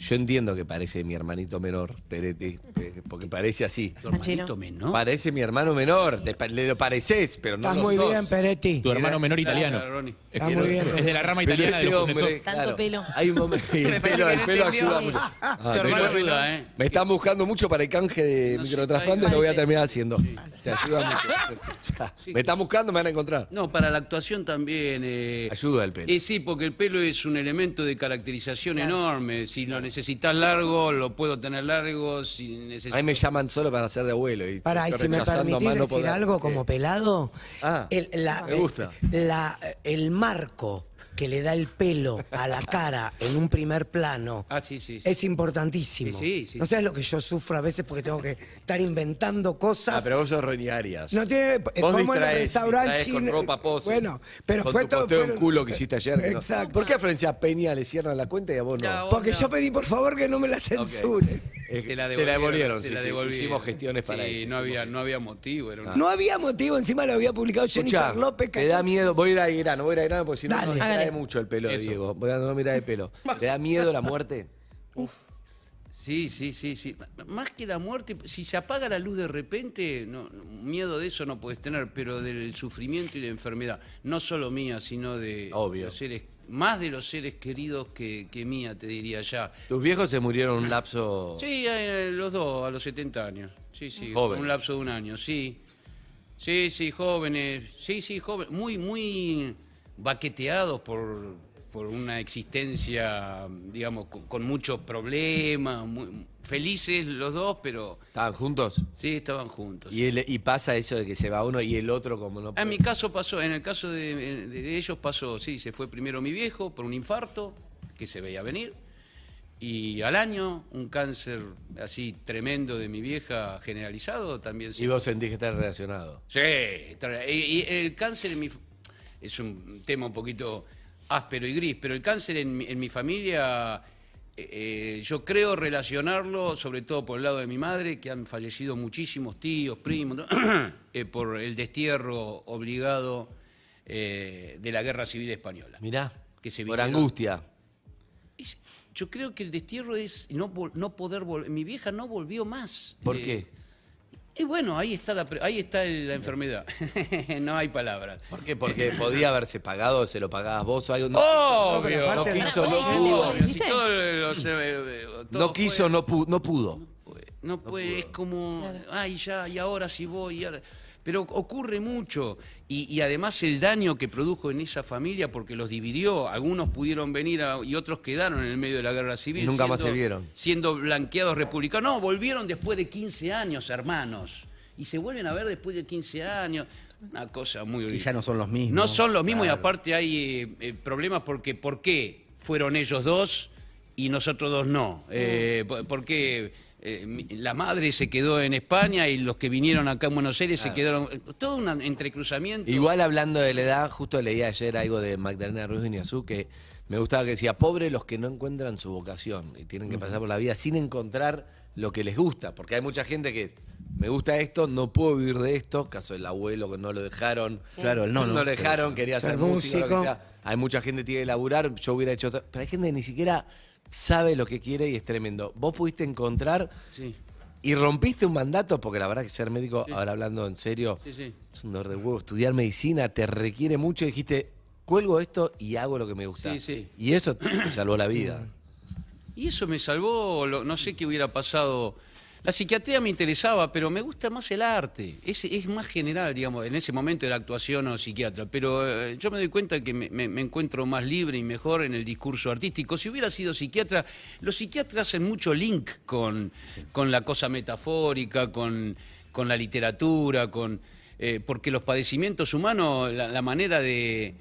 yo entiendo que parece mi hermanito menor, Peretti, porque parece así. Tu hermanito menor. Parece mi hermano menor, le lo pareces, pero no Estás lo muy sos. bien, Peretti. Tu hermano menor italiano. Claro. Es, Está que muy bien. es de la rama italiana de este los hombre, Kuznetsov. Tanto pelo. Hay un momento. el pelo, el ayuda mucho. Ah, ayuda. ¿eh? Me están buscando mucho para el canje de No microtrasplante, lo voy a terminar haciendo. Se ayuda mucho. Ya. Me están buscando, me van a encontrar. No, para la actuación también. eh, Ayuda el pelo. eh, sí, porque el pelo es un elemento de caracterización enorme. Si lo necesitas largo, lo puedo tener largo. Si A mí me llaman solo para hacer de abuelo. Y Para, y si me permitís decir poder. algo como Eh, pelado, Ah, el, la- me gusta. El, la- el marco que le da el pelo a la cara en un primer plano Ah, sí, sí. sí. es importantísimo. Sí, sí, sí. no sabes lo que yo sufro a veces porque tengo que estar inventando cosas. Ah, pero vos sos Ronnie Arias. No tiene. Vos como en el distraes- restaurante distraes con ropa pose. Bueno, pero con fue tu todo. en fueron- culo que hiciste ayer. que no- Exacto. ¿Por qué a Florencia Peña le cierran la cuenta y a vos no? No, Porque no. yo pedí por favor que no me la censuren. Se la se la devolvieron. se sí, la sí. devolvieron. Hicimos gestiones para Sí, eso. no sí, había, sí. no había motivo. Era una- No había motivo, encima lo había publicado Jennifer Escuchá, López. te da 14. miedo, voy a ir a grano, voy a ir a grano porque si no Dale. Mucho el pelo de Eso. Diego. Voy a no mirar el pelo. ¿Te da miedo la muerte? Sí, sí, sí, sí. M- Más que la muerte, si se apaga la luz de repente, no, no, miedo de eso no puedes tener, pero del sufrimiento y la enfermedad, no solo mía, sino de Obvio. los seres, más de los seres queridos que, que mía, te diría ya. Tus viejos se murieron en un lapso. Sí, los dos, a los 70 años. Sí, sí, Jóvenes. un lapso de un año, sí. Sí, sí, jóvenes. Sí, sí, jóvenes. Muy, muy baqueteados por, por una existencia, digamos, con, con muchos problemas. muy- felices los dos, pero ¿Estaban juntos? sí, estaban juntos. Y, el- y pasa eso de que se va uno y el otro como no En puede. mi caso pasó, en el caso de, ellos pasó, sí, se fue primero mi viejo por un infarto que se veía venir. Y al año, un cáncer así tremendo de mi vieja generalizado también se Y vos sentís que estás relacionado. Sí, y el cáncer en mi, es un tema un poquito áspero y gris, pero el cáncer en mi, en mi familia, eh, eh, yo creo relacionarlo, sobre todo por el lado de mi madre, que han fallecido muchísimos tíos, primos, eh, por el destierro obligado eh, de la Guerra Civil Española. Mirá, Que se por angustia. Es- yo creo que el destierro es no, poder volver. Mi vieja no volvió más. ¿Por qué? Y bueno, ahí está la, pre- ahí está la enfermedad. no hay palabras. ¿Por qué? Porque podía haberse pagado, se lo pagabas vos o algo. No, Obvio. no quiso, no pudo. Obvio, si ¿Viste? todo lo- se- eh, todo No quiso, fue- no pudo. No pudo. No puede, es como, ay, ya, y ahora sí voy. y ahora- Pero ocurre mucho. Y, y además el daño que produjo en esa familia, porque los dividió. Algunos pudieron venir a- y otros quedaron en el medio de la guerra civil. Y nunca más se vieron. Siendo blanqueados republicanos. No, volvieron después de 15 años, hermanos. Y se vuelven a ver después de 15 años. Una cosa muy Y ya no son los mismos. No son los mismos y aparte hay eh, eh, problemas porque ¿por qué fueron ellos dos y nosotros dos no? Eh, por- ¿Por qué eh, la madre se quedó en España y los que vinieron acá en Buenos Aires se quedaron? eh, Todo un entrecruzamiento. Igual hablando de la edad, justo leí ayer algo de Magdalena Ruiz Guiñazú que me gustaba que decía, pobre los que no encuentran su vocación y tienen que pasar por la vida sin encontrar lo que les gusta, porque hay mucha gente que me gusta esto, no puedo vivir de esto, caso del abuelo que no lo dejaron, Claro, el no, no. lo dejaron, quería Ser ser músico, hay mucha gente que tiene que laburar, yo hubiera hecho otra, pero hay gente que ni siquiera sabe lo que quiere y es tremendo. Vos pudiste encontrar Sí, y rompiste un mandato, porque la verdad que ser médico, ahora hablando en serio, sí, es un dolor de huevo. Estudiar medicina te requiere mucho. Y dijiste, cuelgo esto y hago lo que me gusta. Y eso te salvó la vida. Y eso me salvó, no sé qué hubiera pasado. La psiquiatría me interesaba, pero me gusta más el arte. Es, es más general, digamos, en ese momento era actuación o psiquiatra. Pero eh, yo me doy cuenta que me, me- me encuentro más libre y mejor en el discurso artístico. Si hubiera sido psiquiatra, los psiquiatras hacen mucho link con, con la cosa metafórica, con, con la literatura, con, eh, porque los padecimientos humanos, la, la manera de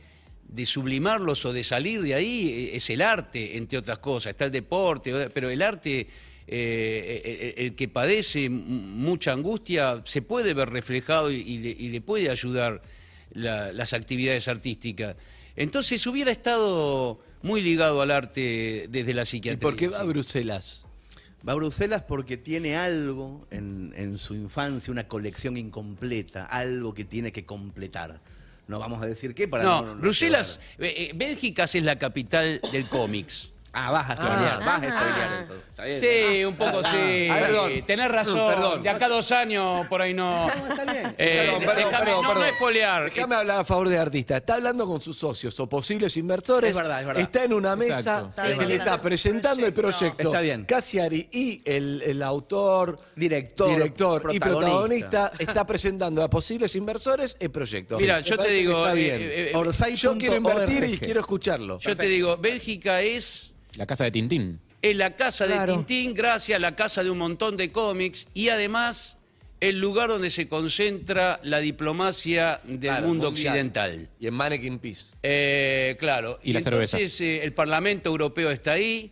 de sublimarlos o de salir de ahí eh, es el arte, entre otras cosas. Está el deporte, pero el arte, eh, eh, el que padece mucha angustia, se puede ver reflejado y, y le, y le puede ayudar la- las actividades artísticas. Entonces hubiera estado muy ligado al arte desde la ¿Y psiquiatría. por qué va a. Bruselas? Va a Bruselas porque tiene algo en, en su infancia, una colección incompleta, algo que tiene que completar. No vamos a decir qué para No, no, no Bruselas, eh, Bélgica es la capital del cómics. Ah, vas a spoilear, Ah. vas a Ah. spoilear. entonces, ¿está bien? Sí, un poco sí. Ah, perdón. Tenés razón. Perdón. De acá a dos años, por ahí no. No, está bien. Eh, Perdón, perdón, déjame- perdón, no, perdón. no espolear. Déjame hablar a favor de artista. Está hablando con sus socios o posibles inversores. Es verdad, es verdad. Está en una mesa que Está le está presentando el proyecto. Está bien. Cassiari y el, el autor, Director, director y protagonista. está presentando a posibles inversores el proyecto. Mira, yo te digo, está eh, bien. eh, eh, Orsay yo quiero invertir y quiero escucharlo. yo te digo, Bélgica es, La casa de Tintín. es la casa Claro. de Tintín, gracias, la casa de un montón de cómics y además el lugar donde se concentra la diplomacia del Claro, mundo mundial. occidental. Y en Mannequin Peace. Eh, claro. Y la cerveza. entonces eh, el Parlamento Europeo está ahí.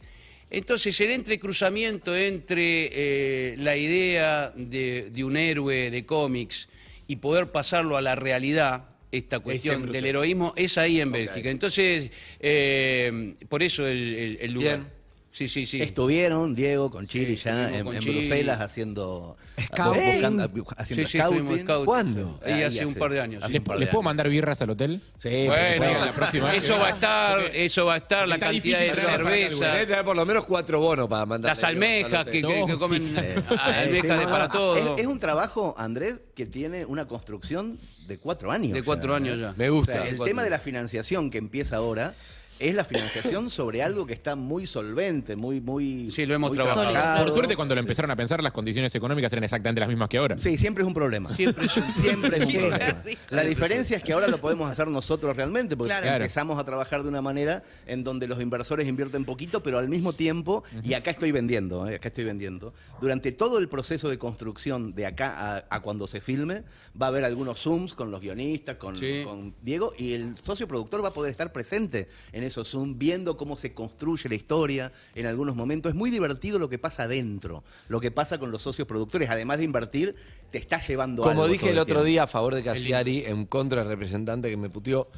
Entonces el entrecruzamiento entre eh, la idea de, de un héroe de cómics y poder pasarlo a la realidad, esta cuestión del heroísmo, es ahí en Bélgica. Entonces, eh, por eso el, el- el lugar. Bien. Sí, sí, sí. Estuvieron Diego con Chiri Sí, ya en, con en Chiri. Bruselas haciendo Scouting. buscando- haciendo sí, estuvimos scouting. scouting. ¿Cuándo? Ahí hace un par de años. hace sí. un par de ¿Les puedo mandar birras al hotel? Sí, Bueno, la próxima vez. eso va a estar, eso va a estar, la cantidad de cerveza. Debe tener por lo menos cuatro bonos para mandar. Las almejas que, que- comen sí. almejas de para todo. Es, es un trabajo, Andrés, que tiene una construcción de cuatro años. De cuatro ya. años ya. Me O gusta. sea, el tema de la financiación que empieza ahora es la financiación sobre algo que está muy solvente, muy, muy. Sí, lo hemos trabajado. trabajado. Por suerte, cuando lo empezaron a pensar, las condiciones económicas eran exactamente las mismas que ahora. Sí, siempre es un problema. Siempre es un- Siempre es un Qué problema. La diferencia es que ahora lo podemos hacer nosotros realmente, porque Claro. empezamos a trabajar de una manera en donde los inversores invierten poquito, pero al mismo tiempo, y acá estoy vendiendo, eh, acá estoy vendiendo, durante todo el proceso de construcción de acá a, a cuando se filme, va a haber algunos Zooms con los guionistas, con, Sí. con Diego, y el socio productor va a poder estar presente en esos Zooms, viendo cómo se construye la historia en algunos momentos. Es muy divertido lo que pasa adentro, lo que pasa con los socios productores. Además de invertir, te está llevando algo. Como dije todo el otro día a favor de Cassiari, en contra del representante que me puteó,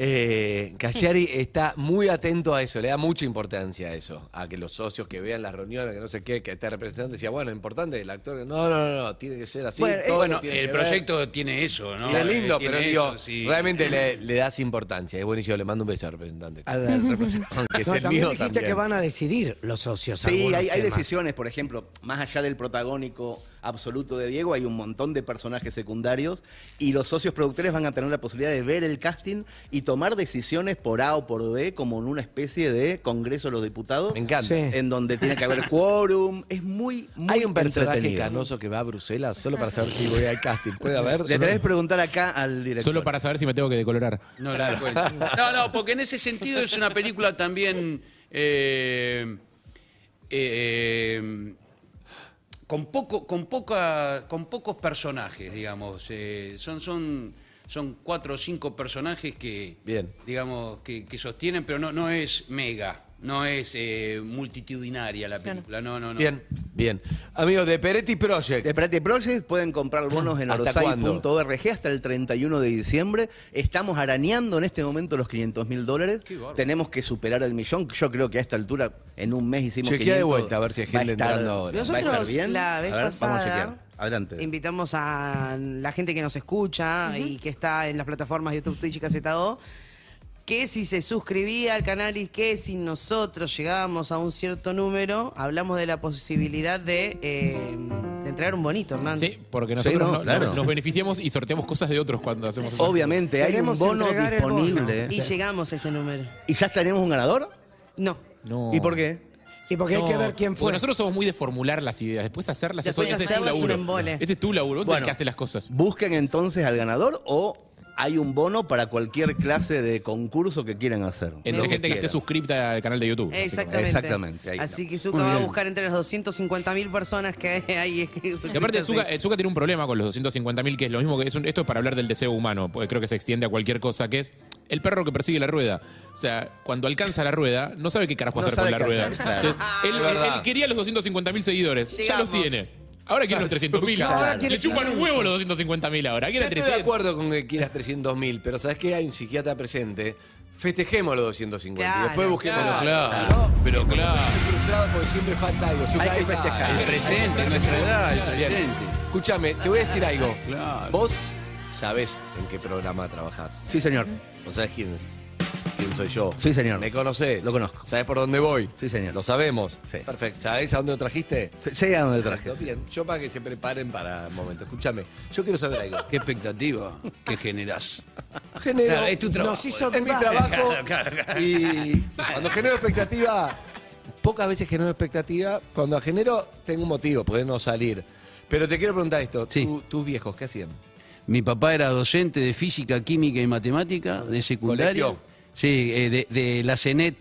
eh, Cassiari está muy atento a eso, le da mucha importancia a eso, a que los socios que vean las reuniones, que no sé qué, que este representante decía, bueno, importante el actor, no, no, no, no, tiene que ser así. Bueno, todo Bueno, lo tiene el que ver". proyecto tiene eso, ¿no? Y es lindo, Eh, tiene pero digo, sí. realmente le, le das importancia. Es buenísimo, le mando un beso al representante. Al- representante. Aunque es No, el también mío dijiste también. que van a decidir los socios. Sí, hay, decisiones, por ejemplo, más allá del protagónico absoluto de Diego, hay un montón de personajes secundarios y los socios productores van a tener la posibilidad de ver el casting y tomar decisiones por A o por B, como en una especie de Congreso de los Diputados. Me encanta. Sí. En donde tiene que haber quórum. Es muy, muy Hay un personaje canoso que va a Bruselas solo para saber si voy al casting. ¿Puede haber? Le tenés que preguntar acá al director. Solo para saber si me tengo que decolorar. No, cuenta. no, no, porque en ese sentido es una película también. eh, eh, con, poco, con, poca, con pocos personajes, digamos. eh, son, son, son cuatro o cinco personajes que, Bien. digamos, que, que sostienen, pero no, no es mega, no es eh, multitudinaria la película. No, no, no. Bien, bien. Amigos de Peretti Project. De Prate Project pueden comprar bonos en ¿Hasta orosai.org hasta el 31 de diciembre. Estamos arañando en este momento los 500 mil dólares. Tenemos que superar el millón. Yo creo que a esta altura, en un mes hicimos Chequea de 500. vuelta, a ver si hay Va a gente estar- entrando ahora. va a estar Nosotros bien. la vez a ver, vamos a chequear. Adelante. invitamos a la gente que nos escucha y que está en las plataformas YouTube, Twitch y KZO, que si se suscribía al canal y que si nosotros llegábamos a un cierto número, hablamos de la posibilidad de, eh, de entregar un bonito, Hernán. Sí, porque nosotros no, no- claro. nos beneficiamos y sorteamos cosas de otros cuando hacemos eso. Obviamente, hay un Queremos bono entregar el bono. disponible. Y llegamos a ese número. ¿Y ya tenemos un ganador? No. No. ¿Y por qué? Y porque hay No, que ver quién porque fue. nosotros somos muy de formular las ideas, después hacerlas, eso- Después ese es tu hacerlas es un laburo. embole. Ese es tu laburo, vos sos el Bueno. que hace las cosas. Busquen entonces al ganador o hay un bono para cualquier clase de concurso que quieran hacer. Entre gente que esté suscripta al canal de YouTube. Exactamente. Exactamente, ahí Así está. que Zuka va a buscar entre las 250 mil personas que hay. que Que aparte Zuka, eh, Zuka tiene un problema con los 250.000 que es lo mismo que es un- esto es para hablar del deseo humano, porque creo que se extiende a cualquier cosa, que es el perro que persigue la rueda. O sea, cuando alcanza la rueda, no sabe qué carajo No hacer con la rueda. hacer, claro. Entonces, él, quería los 250.000 seguidores, ya los tiene. Ahora quiere los 300.000. Claro. Ahora Le chupan un huevo los 250.000 ahora. Yo Quiere estoy de 300. acuerdo con que quieras 300.000, pero ¿sabes qué? Hay un psiquiatra presente. Festejemos los 250 y después busquemos Pero los claro, pero claro. Estoy frustrado porque siempre falta algo. Zucca, Hay que festejar. El presente, nuestra edad, el presente. Escúchame, te voy a decir algo. Claro. Vos sabés en qué programa trabajás. Sí, señor. ¿Vos sabés quién, quién soy yo? Sí, señor. ¿Me conocés? Lo conozco. ¿Sabés por dónde voy? Sí, señor. Lo sabemos. Sí. Perfecto. ¿Sabés a dónde lo trajiste? Sé a dónde traje. Perfecto, Bien. Yo para que se preparen para el momento. Escúchame, yo quiero saber algo. Qué expectativa que generás. Genero, Claro, es tu trabajo. Nos hizo es mi dudar. trabajo Claro, claro, claro. y cuando genero expectativa, pocas veces genero expectativa, cuando genero tengo un motivo, poder no salir. Pero te quiero preguntar esto, Sí. ¿tú- tus viejos qué hacían? Mi papá era docente de física, química y matemática de secundaria. ¿Colegio? Sí, eh, de, de la CENET,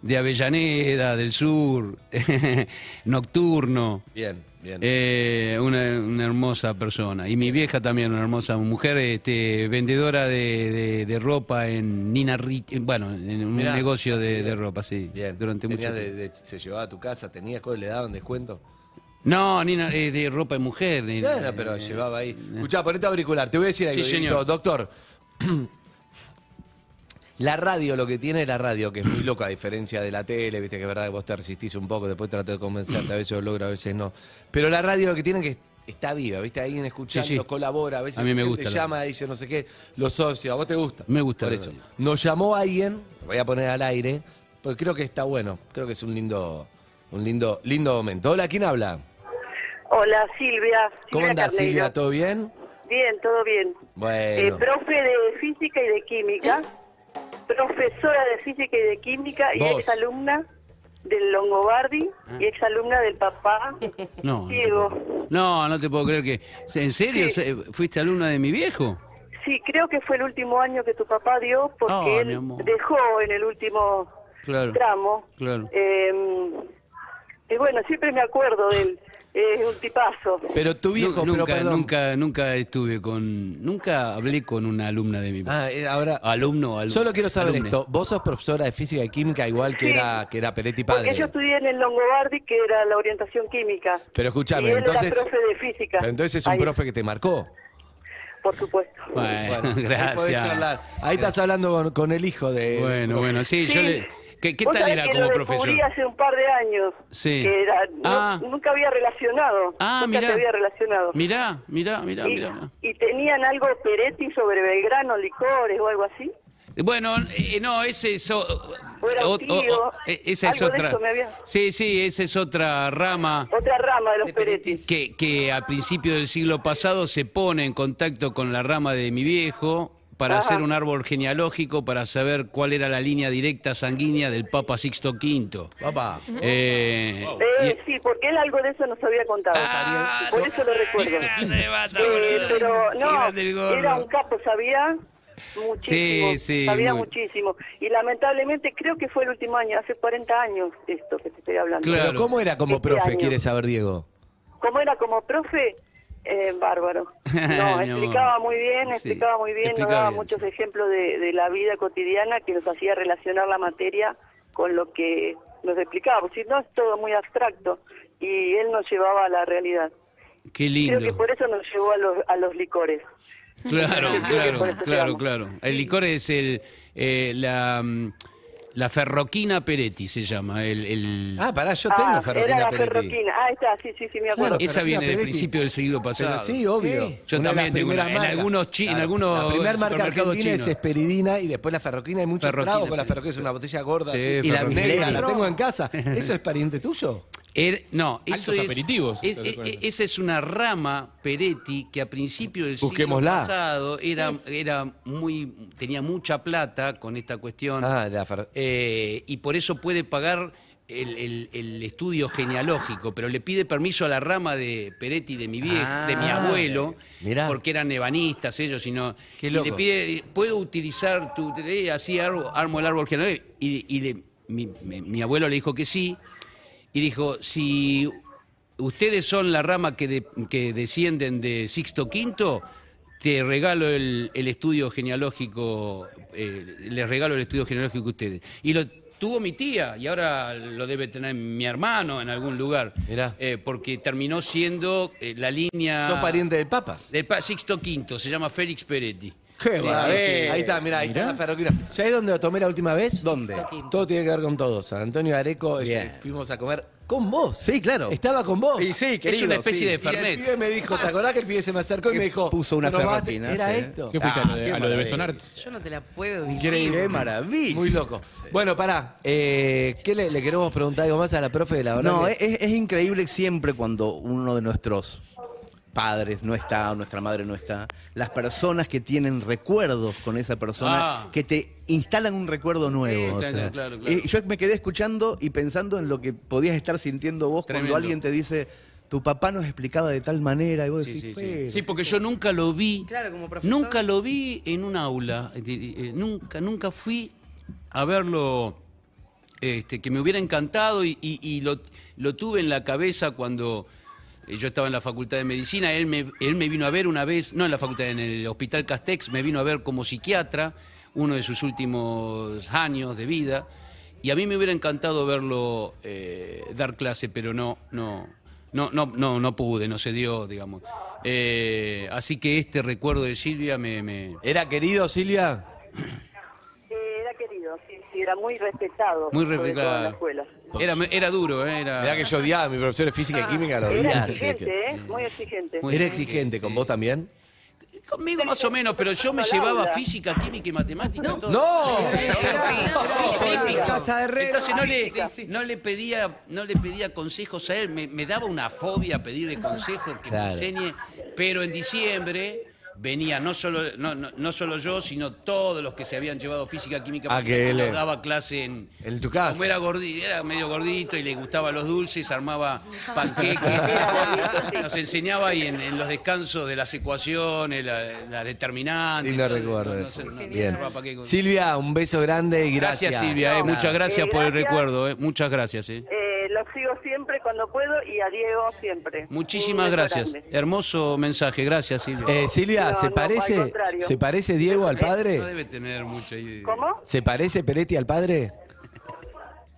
de Avellaneda, del Sur, nocturno. Bien, bien. Eh, una, una hermosa persona. Y mi vieja también, una hermosa mujer, este, vendedora de, de- de ropa en Nina Rich, bueno, en un Mirá. negocio de, ropa, sí. bien. Durante mucho tiempo. se llevaba a tu casa, tenías cosas, le daban descuento. No, Nina, eh, de ropa de mujer. eh, Bueno, pero eh, llevaba ahí. Escuchá, ponete auricular. Te voy a decir algo. Sí, señor. Doctor, la radio, lo que tiene la radio, que es muy loca a diferencia de la tele, viste que es verdad que vos te resistís un poco, después trato de convencerte, a veces lo logro, a veces no. Pero la radio lo que tiene es que está viva, viste, alguien escuchando, Sí, sí. colabora, a veces A mí me gente gusta la llama, dice no sé qué, los socios, a vos te gusta. Me gusta Por la eso. radio. Nos llamó alguien, lo voy a poner al aire, porque creo que está bueno, creo que es un lindo, un lindo, lindo momento. Hola, ¿quién habla? Hola, Silvia. ¿Cómo andás, Carneiro. Silvia? ¿Todo bien? Bien, todo bien. Bueno. Eh, profe de física y de química, profesora de física y de química y Vos. exalumna del Longobardi y exalumna del papá No, Diego. no, no te puedo creer que. ¿En serio? Sí. ¿Fuiste alumna de mi viejo? Sí, creo que fue el último año que tu papá dio porque Ay, él dejó en el último Claro. tramo. Claro. Eh, y bueno, siempre me acuerdo de él. Es un tipazo. Pero tu viejo, pero nunca, nunca, nunca estuve con. Nunca hablé con una alumna de mi. Ah, eh, ahora. Alumno o alumna. Solo quiero saber Alumne. esto. Vos sos profesora de física y química igual que Sí. era que era Peretti Porque padre. yo estudié en el Longobardi, que era la orientación química. Pero escúchame, entonces. era profe de física. Pero entonces es un Ahí, profe que te marcó. Por supuesto. Bueno, gracias. Ahí estás hablando con, con el hijo de. Bueno, bueno, sí, yo le. ¿Qué, qué tal era que como lo profesor? hace un par de años. Sí. Que era, no- Ah. Nunca había relacionado. Ah, nunca mirá. te había relacionado. Mirá, mirá, mirá, y, mirá. y tenían algo Peretti sobre Belgrano, licores o algo así. Bueno, eh, no, ese es. o- O eh, esa es otra. eso me había- Sí, sí, esa es otra rama. Otra rama de los Perettis. que, que a principios del siglo pasado se pone en contacto con la rama de mi viejo para Ajá. hacer un árbol genealógico para saber cuál era la línea directa sanguínea del Papa Sixto V. Papá. Eh, Eh, sí, porque él algo de eso nos había contado. Ah, Por eso lo recuerdo. Eh, pero no, era un capo, sabía muchísimo. Sí, sí, sabía muy- muchísimo. Y lamentablemente creo que fue el último año, hace 40 años esto que te estoy hablando. Pero ¿cómo era como Este profe? año. Quiere saber Diego. como era como profe, eh, bárbaro. No, explicaba muy bien, Sí, explicaba muy bien, nos daba bien, muchos ejemplos de, de la vida cotidiana que nos hacía relacionar la materia con lo que nos explicaba, porque si no es todo muy abstracto y él nos llevaba a la realidad. Qué Creo que lindo. por eso nos llevó a los, a los licores. Claro, claro, claro, claro. El licor es el eh, la, mm, la ferroquina Peretti se llama. El, el- Ah, pará, yo tengo Ah, ferroquina era la Peretti. ferroquina. Ah, está, sí, sí, sí, me acuerdo. esa viene del principio del siglo pasado. Pero sí, obvio. Sí. Yo Una también tengo una. En algunos, chi- en algunos La primera marca argentina es chinos. Esperidina y después la ferroquina hay muchos tragos con la ferroquina, es una botella gorda Sí, así. y la negra la tengo en casa. ¿Eso es pariente tuyo? Er- no, eso Altos es, aperitivos, es- e- esa es una rama Peretti que a principio del siglo pasado era, era muy, tenía mucha plata con esta cuestión Ah, de eh, y por eso puede pagar el, el- el estudio genealógico, pero le pide permiso a la rama de Peretti de mi viejo, de mi Ah, abuelo, mirá. porque eran ebanistas ellos, sino Qué y le pide, puedo utilizar tu, eh, así armo, armo el árbol genealógico y, y le- mi, mi- mi abuelo le dijo que sí y dijo si ustedes son la rama que, de- que descienden de Sixto V, te regalo el, el estudio genealógico, eh, les regalo el estudio genealógico a ustedes. Y lo tuvo mi tía, y ahora lo debe tener mi hermano en algún lugar, Mirá. eh, porque terminó siendo eh, la línea... ¿Sos pariente del Papa? Del pa- Sixto V, se llama Félix Peretti. Qué Sí, va, sí, eh, sí. Ahí está, mira, ahí está la ferroquina. ¿Sabés dónde lo tomé la última vez? ¿Dónde? Todo tiene que ver con todo. San Antonio Areco, ese, Bien. fuimos a comer con vos. Sí, claro. Estaba con vos. Y sí, Es querido, una especie sí. de Y el Fernet. pibe me dijo, ¿te acordás que el pibe se me acercó y me dijo, puso una ferroquina, Era sí. esto. ¿Qué fuiste Ah, a lo de, qué a lo de maravilla. Besonarte? Yo no te la puedo Increíble. Qué maravilla. Muy loco. Bueno, pará. Eh, ¿Qué le, le queremos preguntar algo más a la profe de la verdad? No, que- es, es increíble siempre cuando uno de nuestros padres no está o nuestra madre no está, las personas que tienen recuerdos con esa persona, Ah. que te instalan un recuerdo nuevo. Sí, o claro, sea. claro, claro. Eh, yo me quedé escuchando y pensando en lo que podías estar sintiendo vos Tremendo. cuando alguien te dice, tu papá nos explicaba de tal manera, y vos decís, sí, sí. "Pero, Sí, porque yo nunca lo vi. Claro, como profesor. Nunca lo vi en un aula. eh, eh, nunca, nunca fui a verlo. Este, que me hubiera encantado y, y- y lo, lo tuve en la cabeza cuando yo estaba en la facultad de medicina. Él me, él me vino a ver una vez, no en la facultad, en el hospital Castex, me vino a ver como psiquiatra, uno de sus últimos años de vida. Y a mí me hubiera encantado verlo eh, dar clase, pero no, no, no, no, no, no pude, no se dio, digamos. Eh, así que este recuerdo de Silvia me, me- ¿Era querido, Silvia? Eh, era querido, sí, sí, era muy respetado. muy sobre todo en la respetado. escuela. Era, era duro, ¿eh? Era, Mirá que yo odiaba a mi profesor de física y química, lo Era odiaba. exigente, ¿eh? Muy exigente. Muy- ¿Era exigente con vos también? Conmigo más o menos, pero yo me llevaba física, química y matemática. todo. ¡No! Casa de herrero. Entonces no le, Sí. no le pedía, no le pedía consejos a él, me, me daba una fobia pedirle consejos que Claro. me enseñe, pero en diciembre venía no solo, no, no, no solo yo, sino todos los que se habían llevado física, química, Ah, que él, nos daba clase en, En tu casa. Como era gordito, era medio gordito y le gustaban los dulces, armaba panqueques, nos enseñaba ahí en, en los descansos de las ecuaciones, la, la determinante. Lindo todo, recuerdo eso. Bien. Silvia, un beso grande y gracias. Gracias Silvia, eh, muchas gracias por el gracias. recuerdo, eh, muchas gracias. eh. Eh, lo sigo siempre cuando puedo y a Diego siempre. Muchísimas gracias. grande. Hermoso mensaje, gracias Silvia. Eh, Silvia, No, ¿se no, parece se parece Diego al No padre? debe tener mucha idea. ¿Cómo? ¿Se parece Peretti al padre?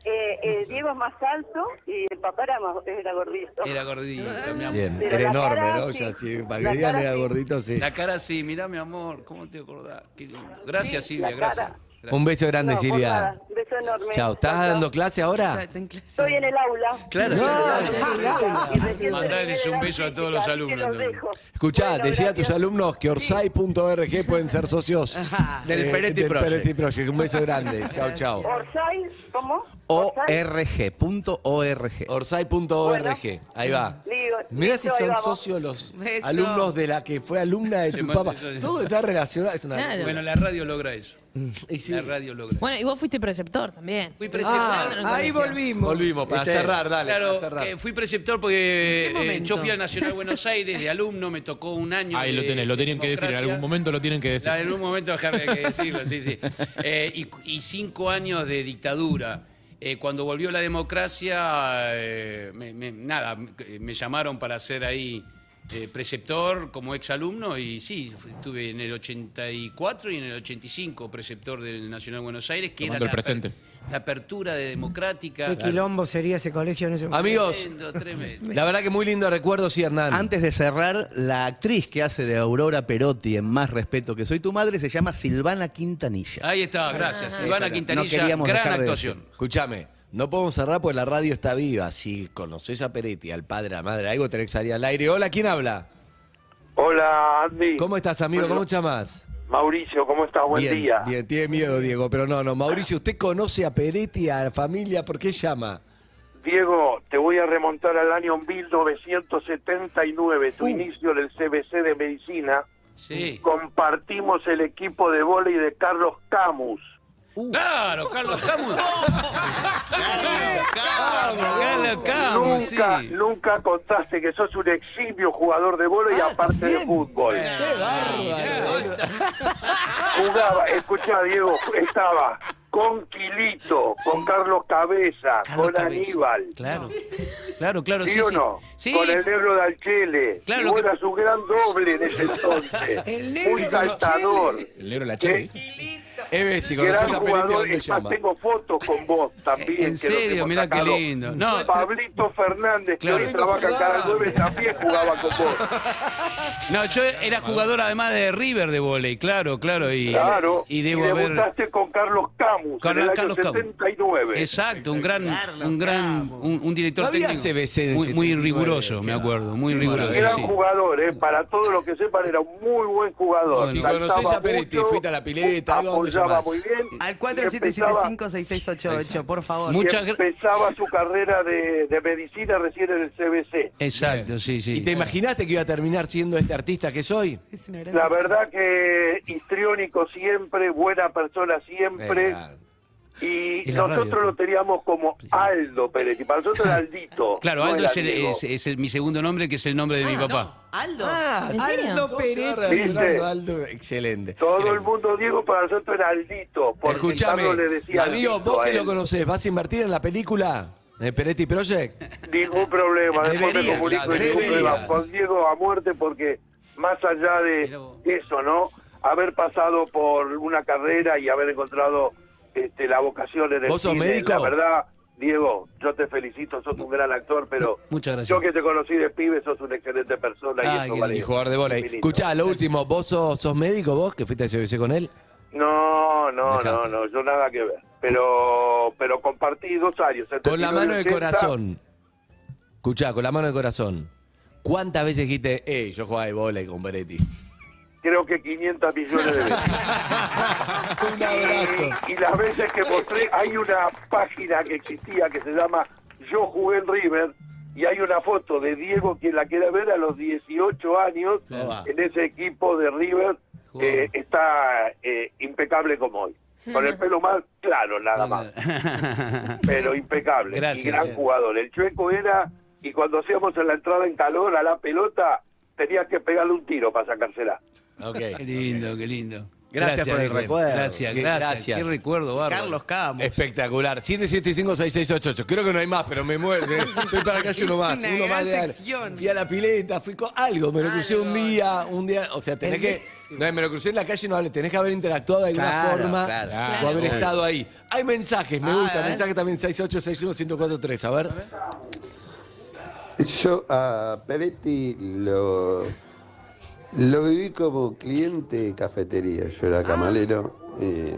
Eh, eh, Diego es más alto y el papá era, más, era gordito. Era gordito, mi amor. Bien, Pero era enorme, cara, ¿no? sí. Ya, sí, para La que digan era sí. gordito, sí. La cara sí, mirá mi amor, ¿cómo te acordás? Qué lindo. Gracias Sí, Silvia, gracias. cara. Un beso grande, No, Silvia. nada. Beso enorme. Chao. ¿Estás Chao, dando clase ahora? Está en clase. Estoy en el aula. Claro. No, Mandales un beso a todos los alumnos. Escuchá, Bueno, decía a tus alumnos que orsay.org pueden ser socios Del eh, Peretti del Project. Peretti Project. Un beso grande. Chao, chao. Orsay, ¿cómo? Orsay. org.org. Orsay.org. Ahí va. Mirá si son socios los alumnos de la que fue alumna de tu papá. eso- Todo está relacionado. Es una Claro. Bueno, la radio logra eso. Y sí. La radio logra. Bueno, y vos fuiste preceptor también. Fui preceptor. en el Ahí colegio. volvimos. Volvimos para ¿Viste? cerrar, dale. Claro, para cerrar. que fui preceptor porque ¿En qué eh, momento? yo fui al Nacional Buenos Aires de alumno, me tocó un año. Ahí lo de tenés, lo tienen que decir, en democracia. algún momento lo tienen que decir. La- en un momento dejar de que decirlo, sí, sí. Eh, y, y cinco años de dictadura. Eh, cuando volvió la democracia, eh, me- me- nada, me- llamaron para ser ahí eh, preceptor como exalumno y sí, estuve en el 84 y en el 85 preceptor del Nacional de Buenos Aires, que Tomando era el la, presente. aper- la apertura de democrática. ¿Qué quilombo sería ese colegio en ese momento? Amigos, Tremendo, tremendo. la verdad que muy lindo recuerdo, sí, Hernán. Antes de cerrar, la actriz que hace de Aurora Perotti en Más Respeto que Soy Tu Madre se llama Silvana Quintanilla. Ahí está, gracias. Silvana No Quintanilla, queríamos gran actuación. Escúchame, no podemos cerrar porque la radio está viva. Si conoces a Peretti, al padre, a la madre, algo tenés que salir al aire. Hola, ¿quién habla? Hola, Andy. ¿Cómo estás, amigo? Bueno, ¿Cómo te llamas? Mauricio, ¿cómo estás? Buen bien, día. Bien, tiene miedo, Diego, pero no, no. Mauricio, ¿usted conoce a Peretti, a la familia? ¿Por qué llama? Diego, te voy a remontar al año 1979, tu Uh. inicio del CBC de Medicina. Sí. Compartimos el equipo de vóley de Carlos Camus. Claro, Carlos Camus. Carlos Camus, nunca, sí. nunca contaste que sos un eximio jugador de vóley aparte de fútbol. Jugaba, escucha Diego, estaba con Quilito, con Carlos Cabeza, Carlos con Cabeza. Aníbal. Claro, claro, claro, ¿Sí sí, o no? Sí. Con el negro de Alchele. Claro, y que- eras un gran doble en ese entonces. El negro Muy de saltador. El negro la chile. Eve, si Gran conoces a Peretti, jugador. ¿dónde Es más, llama? tengo fotos con vos también. En serio, mirá qué lindo. No, Pablito Fernández, que Claro. hoy trabaja en Canal 9, también jugaba con vos. No, yo era jugador además de River de volei, claro, claro. Y, Claro. y debo y haber. debutaste con Carlos Camus Carlos- en el Carlos año Camus. 79. Exacto, un gran, un gran, un, un director No técnico muy, muy 79, riguroso, me acuerdo, muy riguroso. maravilla. Gran sí. jugador, ¿eh? para todos los que sepan, era un muy buen jugador. Si conocés a Peretti, fuiste a la pileta, algo, ¿dónde apoyaba muy bien. Al y 4775-6688, por favor. Muchas empezaba su carrera de, de medicina recién en el CBC. Exacto, sí, sí. ¿Y te imaginaste que iba a terminar siendo este artista que soy? Es una gran La verdad que histriónico siempre, buena persona siempre. Venga. Y, Y nosotros radio, lo teníamos como Aldo Peretti. Para nosotros era Aldito. Claro, no Aldo es, el- es- es el- mi segundo nombre, que es el nombre de mi papá. Aldo. Ah, ¿En serio? Aldo ¿Viste? Aldo, excelente. Todo el mundo, Diego, para nosotros era Aldito. Carlos le decía amigo, Aldito vos que lo conocés, ¿vas a invertir en la película? ¿En Peretti Project? Ningún problema. Después Debería, me comunico y ningún debería. problema. con Diego a muerte porque más allá de eso, ¿no? Haber pasado por una carrera y haber encontrado este, la vocación en el ¿Vos sos cine, médico? La verdad, Diego, yo te felicito, sos un gran actor, pero Muchas gracias. yo que te conocí de pibe sos una excelente persona y Ay, eso qué vale Y jugador de infinito. Escuchá, lo último, ¿vos sos, sos médico vos que fuiste a CBC con él? No, no, no, no, yo nada que ver. Pero, pero compartí dos años. entre Con la 79 mano de 80. corazón. Escuchá, con la mano de corazón. ¿Cuántas veces dijiste, eh, yo jugaba de volei con Peretti? Creo que 500 millones de veces. Un abrazo. Y, y las veces que mostré, hay una página que existía que se llama Yo jugué en River y hay una foto de Diego, quien la quiera ver, a los 18 años en ese equipo de River que está eh, impecable como hoy. Con el pelo más claro, nada más. Pero impecable. Gracias, y gran eh. jugador. El chueco era, y cuando hacíamos en la entrada en calor a la pelota, tenías que pegarle un tiro para sacársela. Ok. Qué lindo, qué lindo. Gracias por el recuerdo. Gracias, Qué- gracias. gracias. Qué recuerdo, bárbaro. Carlos Camus. Espectacular. 775-6688. Creo que no hay más, pero me muero. Estoy para que haya uno Es más. una Uno gran más de sección. Fui a la pileta, fui con algo. Me lo crucé un Algo. día, un día. O sea, tenés que. No, me lo crucé en la calle, no hable. Tenés que haber interactuado de alguna Claro, forma claro. o haber Claro. estado ahí. Hay mensajes, me Ah, gusta. ver. Mensaje también 6861-1043. A ver. Yo a Peretti lo, lo viví como cliente de cafetería. Yo era camalero. eh,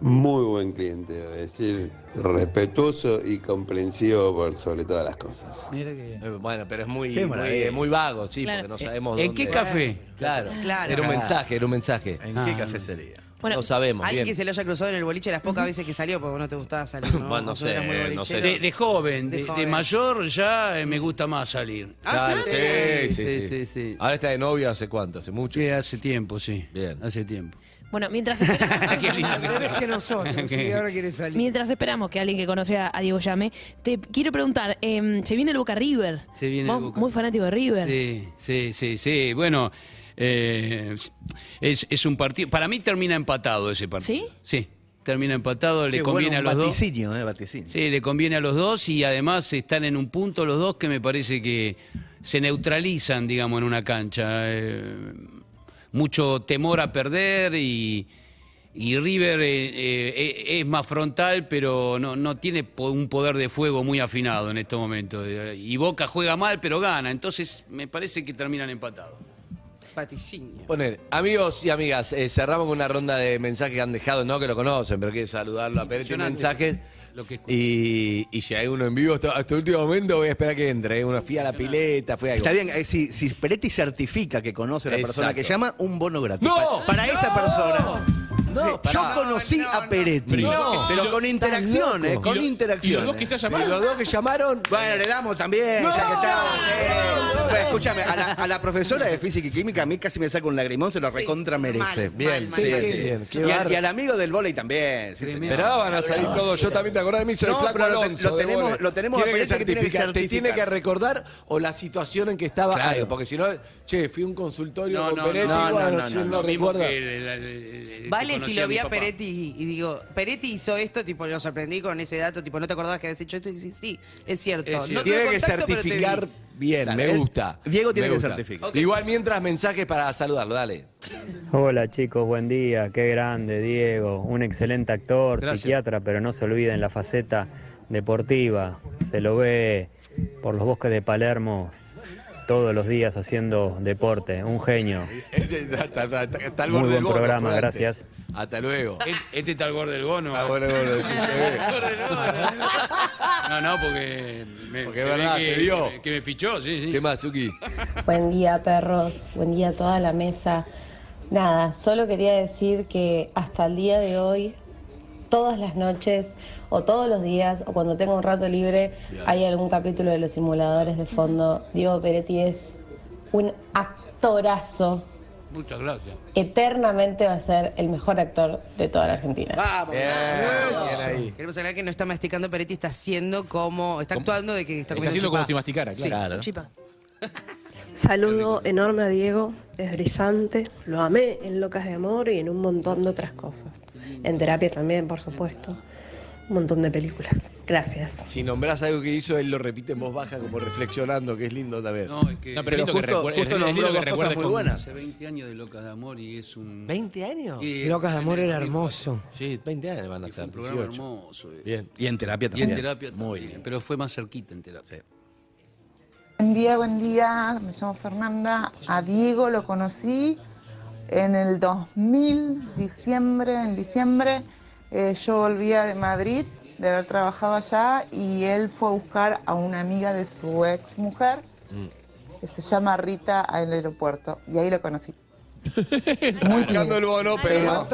muy buen cliente, debo decir, respetuoso y comprensivo por sobre todas las cosas. Mira que- Eh, Bueno, pero es muy, Qué muy, maravilla. muy vago, sí, Claro. porque no sabemos ¿En dónde. qué café? Claro. Claro. Era un mensaje, era un mensaje. ¿En Ah. qué café sería? Bueno, no sabemos. Alguien bien. que se lo haya cruzado en el boliche las pocas veces que salió porque no te gustaba salir. ¿no? Bueno, no sé, muy no sé. De, de joven, De de, de joven. mayor ya eh, me gusta más salir. Ah, Claro, ¿sí? sí, sí, Sí, sí. Ahora está de novio hace cuánto, hace mucho. Sí, hace tiempo, sí. Bien. Hace tiempo. bueno, mientras esperamos, que nosotros, y ahora quiere salir. mientras esperamos que alguien que conoce a, a Diego llame, te quiero preguntar, em, se viene el Boca River. Se viene el Boca. Muy fanático de River. Sí, sí, sí, sí. Bueno, eh, es, es un partido. Para mí termina empatado ese partido. ¿Sí? Sí. termina empatado, le conviene bueno, a los dos. eh, vaticinio. Sí, le conviene a los dos y además están en un punto los dos que me parece que se neutralizan, digamos, en una cancha. Eh, mucho temor a perder y, y River eh, eh, es más frontal, pero no, no tiene un poder de fuego muy afinado en estos momentos. Eh, Y Boca juega mal, pero gana. Entonces me parece que terminan empatados. Vaticinio. Poner, amigos y amigas, eh, cerramos con una ronda de mensajes que han dejado, no que lo conocen, pero quiero saludarlo a Pérez mensajes. Lo que Y, y si hay uno en vivo hasta, hasta el último momento, voy a esperar que entre. Uno fui a la pileta, fue algo. Está bien, eh, si, si Peretti certifica que conoce a la persona que llama, un bono gratis. ¡No! Pa- Para, esa persona. No. Yo conocí a Peretti. Pero no. pero con interacción, eh, con interacción. y los dos que eh. ya llamaron. Y los dos que llamaron. Bueno, le damos también, No, ya que estamos. eh. Bueno, escúchame, a la, a la profesora de física y química a mí casi me saca un lagrimón, se lo recontra merece. mal, Bien, mal, sí, mal. sí, bien. Qué Y, al- bárbaro. y al amigo del vóley también. sí, señor. Van a salir todos. Yo también te acordás de mí, soy el No, flaco pero lo te- Alonso lo de tenemos- lo tenemos a Tiene que Peretti que tiene que certificar. Te tiene certificar. que recordar o la situación en que estaba. Claro. Porque si no, che, fui a un consultorio No, con no, Peretti, no, no, bueno, no, si no, él no, no Lo mismo recuerda. que el- el- el- el que si lo vi a. Peretti y digo, Peretti hizo esto, tipo, lo sorprendí con ese dato, tipo, ¿no te acordabas que habías hecho esto? Y sí, sí, es cierto. Es No cierto. Tiene que contacto, certificar bien, Dale, me gusta. Diego tiene que certificar. Igual mientras mensajes para saludarlo, dale. Hola chicos, buen día, qué grande Diego, un excelente actor, Gracias. psiquiatra, pero no se olviden la faceta deportiva, se lo ve por los bosques de Palermo todos los días haciendo deporte, un genio. Al Muy borde buen programa, gracias. Hasta luego. Este- Este está al borde del bono. Ah, bueno, bueno, sí, se ve. No, no, porque, me, Porque se es ve verdad, que, te vio. que me fichó, sí, sí. ¿Qué más, Suki? Buen día, perros. Buen día a toda la mesa. Nada, solo quería decir que hasta el día de hoy, todas las noches, o todos los días, o cuando tengo un rato libre, hay algún capítulo de los simuladores de fondo. Diego Peretti es un actorazo. Muchas gracias. Eternamente va a ser el mejor actor de toda la Argentina. Vamos. Bien, vamos. bien ahí. Queremos hablar que no está masticando Peretti, está haciendo como, está actuando de que está Está comiendo haciendo como si masticara, claro. Claro. Chipa. Saludo enorme a Diego, es brillante, lo amé en Locas de Amor y en un montón de otras cosas. En terapia también, por supuesto. Un montón de películas. Gracias. Si nombrás algo que hizo, él lo repite en voz baja, como reflexionando, que es lindo también. No, es que No, pero Pero lindo que justo- recuerde- justo es nombró que cosas muy con- buenas. hace 20 años de Locas de Amor y es un... ¿20 años? Y- Locas de Amor era 2004. hermoso. Sí, 20 años van a Y ser. un programa 18. hermoso. eh. Bien. Y en terapia Y también. en terapia Muy también, bien. pero fue más cerquita en terapia. Buen día, buen día. Me llamo Fernanda. A Diego lo conocí en el 2000, diciembre, en diciembre. Eh, yo volvía de Madrid de haber trabajado allá y él fue a buscar a una amiga de su ex mujer que se llama Rita al aeropuerto y ahí lo conocí. Muy Buscando el bono, pero.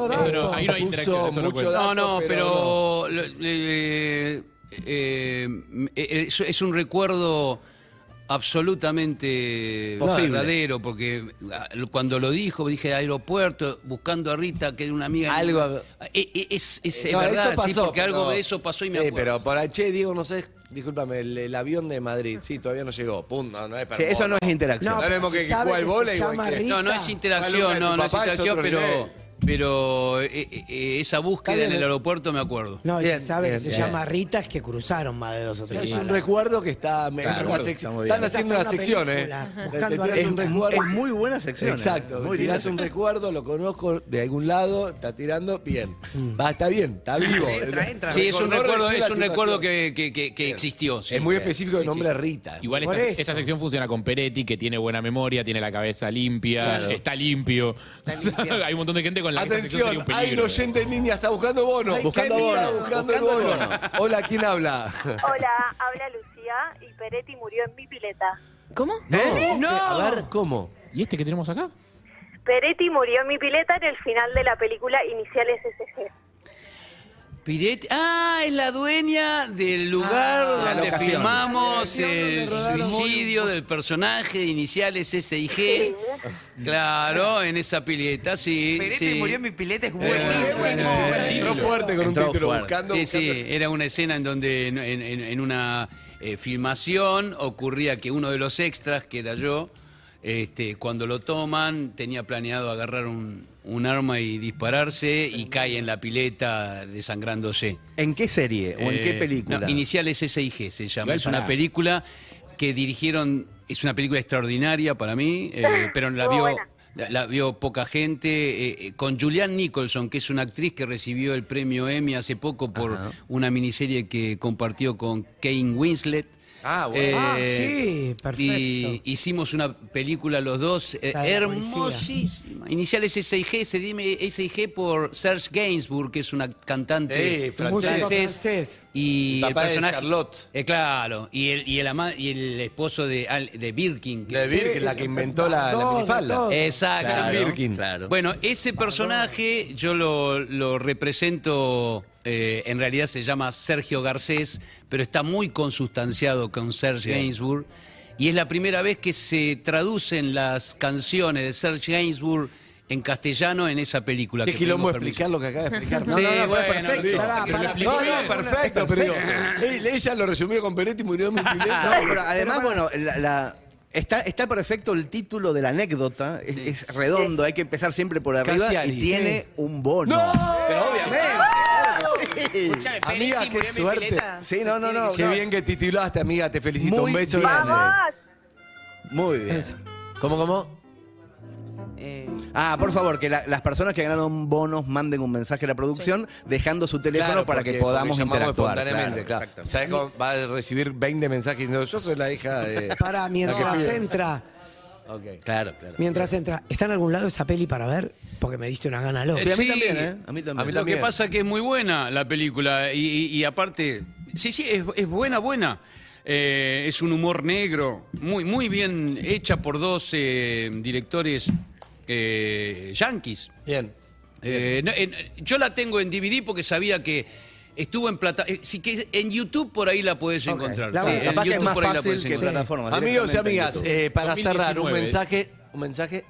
Ahí no hay interacción, eso no mucho dato, No, no, pero, no. lo- eh, eh, eh, es, es un recuerdo absolutamente Posible. verdadero, porque ah, cuando lo dijo, dije aeropuerto, buscando a Rita, que era una amiga. Algo- Eh, eh, Es, es, es No, verdad, eso sí, porque algo pero- de eso pasó y me Sí, acuerdo. pero por ahí, che, Diego, no sé, discúlpame, el, el avión de Madrid, sí, todavía no llegó. Pum, no, no es para Sí, eso no es interacción. No, No pero vemos si que, que que Rita. No, no es interacción, no, no es interacción, pero, nivel. Pero eh, eh, eh, esa búsqueda bien, en el aeropuerto me acuerdo. No, y Bien, se sabe bien, que se bien. llama Rita, es que cruzaron más de dos o tres Es un recuerdo que está. Claro, es una. Están haciendo Está una una sección, ¿eh? buscando Es, un recuerdo. es muy buena sección. Exacto, Muy tirás un recuerdo, lo conozco de algún lado, está tirando, bien. Va, está bien, está vivo. Entra, entra. Sí, es un recuerdo, es un recuerdo que, que- que- que existió. sí. Es muy específico el Sí, nombre sí. de Rita. Igual esta, sección funciona con Peretti, que tiene buena memoria, tiene la cabeza limpia, Claro. está limpio. O sea, hay un montón de gente con la Atención, sería un hay un oyente en línea, está buscando bono. Buscando bono. Hola, ¿quién habla? Hola, habla Lucía y Peretti murió en mi pileta. ¿Cómo? ¿Eh? No. A ver, ¿cómo? ¿Y este que tenemos acá? Peretti murió en mi pileta en el final de la película Iniciales SG. Piretti, ah, es la dueña del lugar la donde locación. filmamos el suicidio del personaje de iniciales S y G. Claro, en esa pileta, sí. Peretti sí. murió en mi pileta, es Eh, buenísimo. eh, Entró fuerte con un título fuerte. buscando. Sí, sí, era una escena en donde en, en- en una eh, filmación ocurría que uno de los extras, que era yo, este, cuando lo toman tenía planeado agarrar un, un arma y dispararse y cae en la pileta desangrándose. ¿En qué serie o en qué Eh, película? no, Iniciales S&G se llama. Es una película que dirigieron, es una película extraordinaria para mí, eh, pero la vio, la, la vio poca gente, eh, eh, con Julianne Nicholson, que es una actriz que recibió el premio Emmy hace poco por una miniserie que compartió con Kane Winslet. Ah, bueno. Ah, sí, perfecto. Y hicimos una película los dos, eh, policía. hermosísima. Iniciales S&G, se dime S&G por Serge Gainsbourg, que es una cantante Eh, francés. francés. y Papá el de personaje Charlotte. Eh, claro y el y el, ama- y el esposo de Al- de Birkin que De Birkin, la que inventó la, la Todo, minifalda. todo. Exacto. Claro, Birkin. Bueno, ese personaje yo lo, lo represento, eh, en realidad se llama Sergio Garcés, pero está muy consustanciado con Serge Bien. Gainsbourg. Y es la primera vez que se traducen las canciones de Serge Gainsbourg en castellano en esa película. Qué que quilombo explicar lo que acaba de explicar. Sí, bueno, perfecto. bien. No, no, perfecto, pero digo, ella lo resumió con Peretti y murió de mi No, pero además, bueno, la, la- está, está perfecto el título de la anécdota. Es, es redondo, hay que empezar siempre por arriba Casi y tiene sí. un bono. Pero obviamente. Amiga, qué suerte. Sí, no, no, no. Qué no. bien que titulaste, amiga. Te felicito. Muy Un beso bien. grande. Muy bien. ¿Cómo, cómo? Ah, por favor, que la- las personas que ganaron bonos manden un mensaje a la producción dejando su teléfono Claro, para porque- que podamos porque llamamos interactuar. espontáneamente, claro. ¿Sabes cómo va a recibir 20 mensajes diciendo, yo soy la hija de... Para mientras pide"? entra, Ok. Claro, claro. mientras entra, ¿está en algún lado esa peli para ver? Porque me diste una gana loca. Sí, a mí también, ¿eh? A mí también. A mí Lo también. que pasa es que es muy buena la película y, y- y aparte, sí, sí, es, es buena, buena. Eh, es un humor negro, muy, muy bien hecha por dos eh, directores eh, yanquis. Bien. Eh, no, en- yo la tengo en DVD porque sabía que estuvo en plata. eh, sí que en YouTube por ahí la puedes encontrar. La- Sí, en capaz que es más por ahí la fácil puedes que encontrar. plataformas. Amigos y amigas, eh, para cerrar, un 2019. mensaje, un mensaje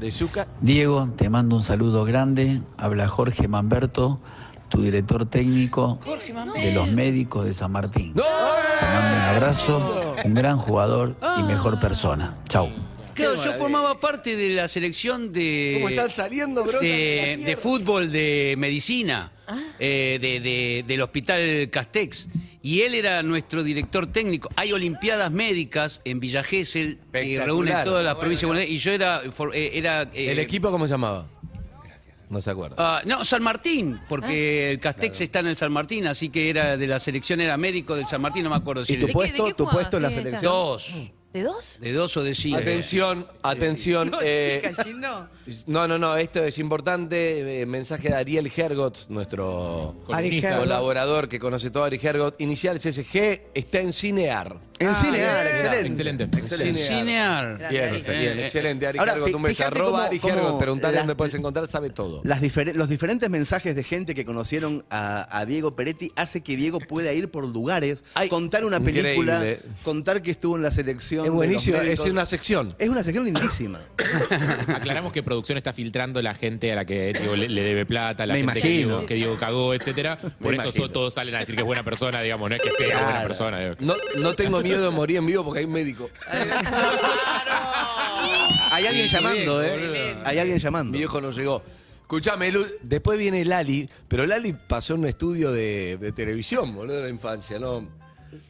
de Zucca. Diego, te mando un saludo grande. Habla Jorge Mamberto, tu director técnico de los médicos de San Martín. Te mando un abrazo, un gran jugador y mejor persona. Chau. Claro, yo formaba parte de la selección de. ¿Cómo están saliendo, bro? de, de fútbol de medicina eh, de- de- del hospital Castex. Y él era nuestro director técnico. Hay Olimpiadas Médicas en Villa Gesell que reúnen todas las Bueno, provincias de Buenos Aires. Y yo era. for- eh, era eh, ¿El equipo cómo se llamaba? No se acuerda. ah, no, San Martín, porque el Castex está en el San Martín, así que era de la selección, era médico del San Martín, no me acuerdo si ¿Y tu el- puesto, tu puesto en la selección? Dos. ¿De dos? De dos o de cinco. Atención, atención. No, eh, cayendo. no, no, no, esto es importante. eh, mensaje de Ariel Hergot, nuestro Ari Hergot. colaborador que conoce todo, Ari Hergot. Inicial SSG está en Cinear. En Ah, Cinear, bien. excelente. Excelente. Cinear. Bien, bien, Eh, excelente. Ari Ahora, Hergot, un fí- beso. fíjate Arroba cómo- Ari cómo Hergot, preguntale las- dónde puedes encontrar, sabe todo. Las difere- los diferentes mensajes de gente que conocieron a, a Diego Peretti hace que Diego pueda ir por lugares, Ay, contar una película, increíble. contar que estuvo en la selección. Es de los buenísimo, médicos. es una sección. Es una sección lindísima. Aclaramos que producción está filtrando la gente a la que Diego le, le debe plata, la Me gente que imagino. Diego, que Diego cagó, etcétera. Por Me eso imagino. so- todos salen a decir que es buena persona, digamos, no es que sea Claro. buena persona. No, no tengo miedo de morir en vivo porque hay un médico. Hay alguien llamando, ¿eh? Hay alguien llamando. Mi viejo no llegó. Escuchame, Lu- después viene Lali, pero Lali pasó en un estudio de, de televisión, boludo, de la infancia, ¿no?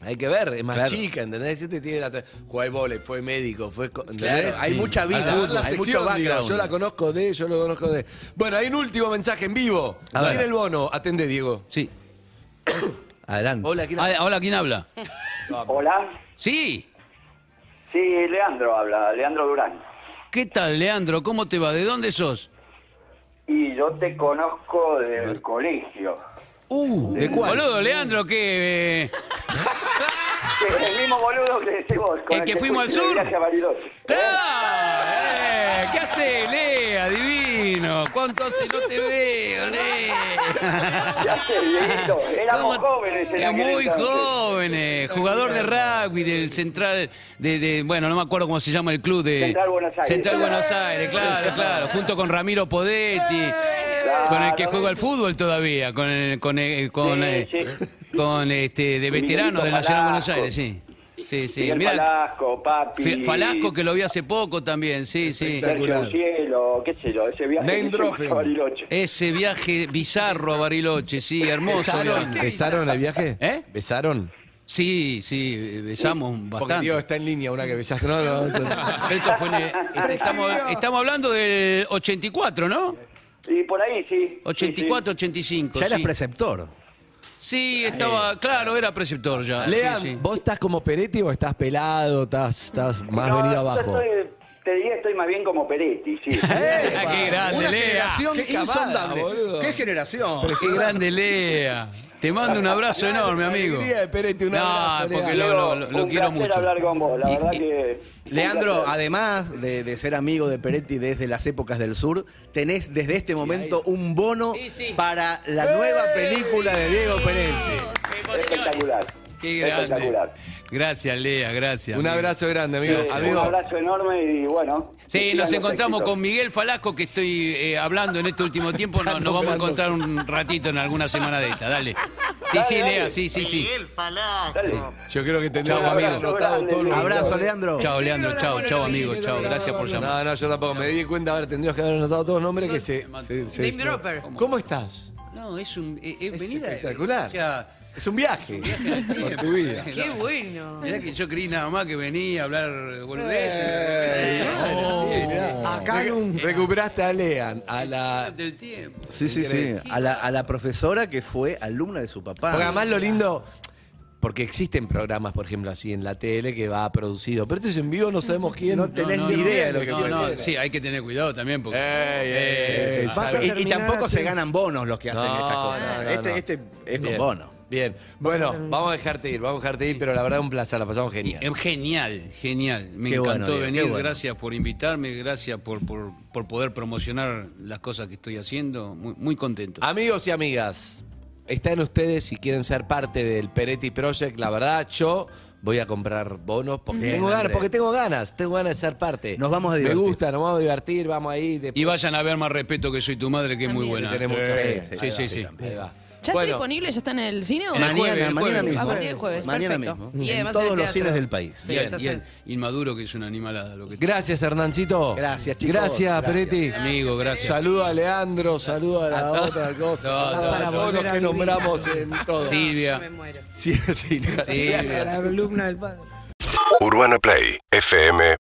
Hay que ver, es más Claro. chica, ¿entendés? Este tiene la... Jugó al vóley, fue médico, fue... co- Claro, ¿entendés? hay mucha vida, Al ver la hay mucho sección, digo, background. yo la conozco de, yo lo conozco de... Bueno, hay un último mensaje en vivo. A ver. Viene el bono, atende, Diego. Sí. Adelante. Hola, ¿quién Ah, Hola, ¿quién habla? Hola. Sí. Sí, Leandro habla, Leandro Durán. ¿Qué tal, Leandro? ¿Cómo te va? ¿De dónde sos? Y yo te conozco del colegio. Uh, ¿de cuál? Boludo, Leandro, que... eh, El mismo boludo que decís vos. con ¿El que fuimos al de sur? viaje a Bariloche. ¡Claro! Eh, ¿Qué hace, Lea? Divino. ¿Cuánto hace no te veo, Lea? Ya sé, Dieguito, éramos ¿Cómo- jóvenes en Eh, aquel Muy entonces. jóvenes. Jugador de rugby del Central... De, de- bueno, no me acuerdo cómo se llama el club de... Central Buenos Aires. Central Buenos Aires, claro, claro. Junto con Ramiro Podetti. Con el que juega al fútbol todavía, con el, con con, Sí, eh, sí. con este de veterano del Nacional. Buenos Aires, sí. Sí, sí. Miguel Mirá, Falasco, Papi. Falasco que lo vi hace poco también, sí, sí. Sergio Cielo, qué sé yo, ese viaje a Bariloche. Ese viaje bizarro a Bariloche, sí, hermoso ¿Besaron, viaje. ¿Besaron el viaje? ¿Eh? ¿Besaron? Sí, sí, besamos Porque bastante. Dios está en línea una que besaste. No, no, no. Esto fue en el- estamos, estamos hablando del 84, ¿no? Y por ahí sí. 84, 85. Ya eras sí. preceptor. Sí, estaba, claro, era preceptor ya. Lean, sí, sí. ¿vos estás como Peretti o estás pelado? ¿Estás, estás más No, venido yo abajo? estoy- te diría estoy más bien como Peretti, sí. Qué grande, Una Lea. generación Qué insondable. ¿Qué generación? Qué grande Lea. Te mando un abrazo enorme, amigo. de un no, abrazo, porque lo, lo- lo- lo un quiero mucho. hablar con vos, la Y- verdad y- que... Leandro, además de, de ser amigo de Peretti desde las épocas del sur, tenés desde este momento un bono para la nueva película de Diego Peretti. Espectacular. Qué grande. Espectacular. Gracias, Lea, gracias. Un amigo. abrazo grande, amigo. Sí, Amigo, Un abrazo enorme y bueno. Sí, nos encontramos éxitos. con Miguel Falasco, que estoy eh, hablando en este último tiempo. No- Nos, vamos a encontrar un ratito en alguna semana de esta. Dale. Sí, sí, Dale, Lea, sí, sí, sí. Dale. yo creo que tendríamos Chau, que haber amigo. anotado todo lo Abrazo, Leandro. Chao, Leandro. Chao, chao, amigo. Chao, gracias por llamar. No, no, yo tampoco. Me di cuenta, ahora tendríamos que haber anotado todos los nombres que se. se- se- Name dropper. ¿Cómo estás? No, es un. eh, eh, Es venir a- espectacular. o sea, Es un viaje por tu vida. Qué bueno. Mirá que yo creí nada más que venía a hablar boludeces. Eh, sí, mirá. Acá Recu- nunca. Recuperaste a Lean, a la. Del tiempo. Sí, sí, sí. A la, a la profesora que fue alumna de su papá. Porque además lo lindo. Porque existen programas, por ejemplo, así en la tele que va producido. Pero esto es en vivo, no sabemos quién. No tenés ni idea de lo que no, no, sí, hay que tener cuidado también porque. Ey, ey, Eh, ey, Vas a salve. Y, y terminar tampoco se ganan bonos los que hacen No, estas cosas. no, no, este, no. este es Bien, con bono. Bien. Bueno, vamos a dejarte ir, vamos a dejarte ir, pero la verdad un placer, la pasamos genial. Eh, Genial, genial. Me Qué encantó venir. bueno. Gracias por invitarme, gracias por, por, por poder promocionar las cosas que estoy haciendo. Muy, muy contento. Amigos y amigas, están ustedes si quieren ser parte del Peretti Project. La verdad, yo voy a comprar bonos porque Bien, tengo ganas, Andrés. porque tengo ganas, tengo ganas de ser parte. Nos vamos a Me divertir. gusta, nos vamos a divertir, vamos ahí. después- Y vayan a ver más respeto que soy tu madre, que es muy buena. tenemos- Sí, Sí, sí, sí. Ahí va. ¿Ya Bueno, está disponible? ¿Ya está en el cine? o- Mañana, jueves, el mañana jueves. mismo. A partir del jueves, Mañana perfecto. mismo. Y en además todos los teatro. cines del país. Bien, el Inmaduro, que es una animalada. Lo que Gracias, Hernancito. Gracias, chicos. Gracias, Gracias. Peretti. Amigo, gracias. Saludo a Leandro, saludo a la otra cosa. No, no, a no. todos los que nombramos en todo. Silvia. Me muero. Sí, sí, Sí, La alumna del padre. Urbana Play fm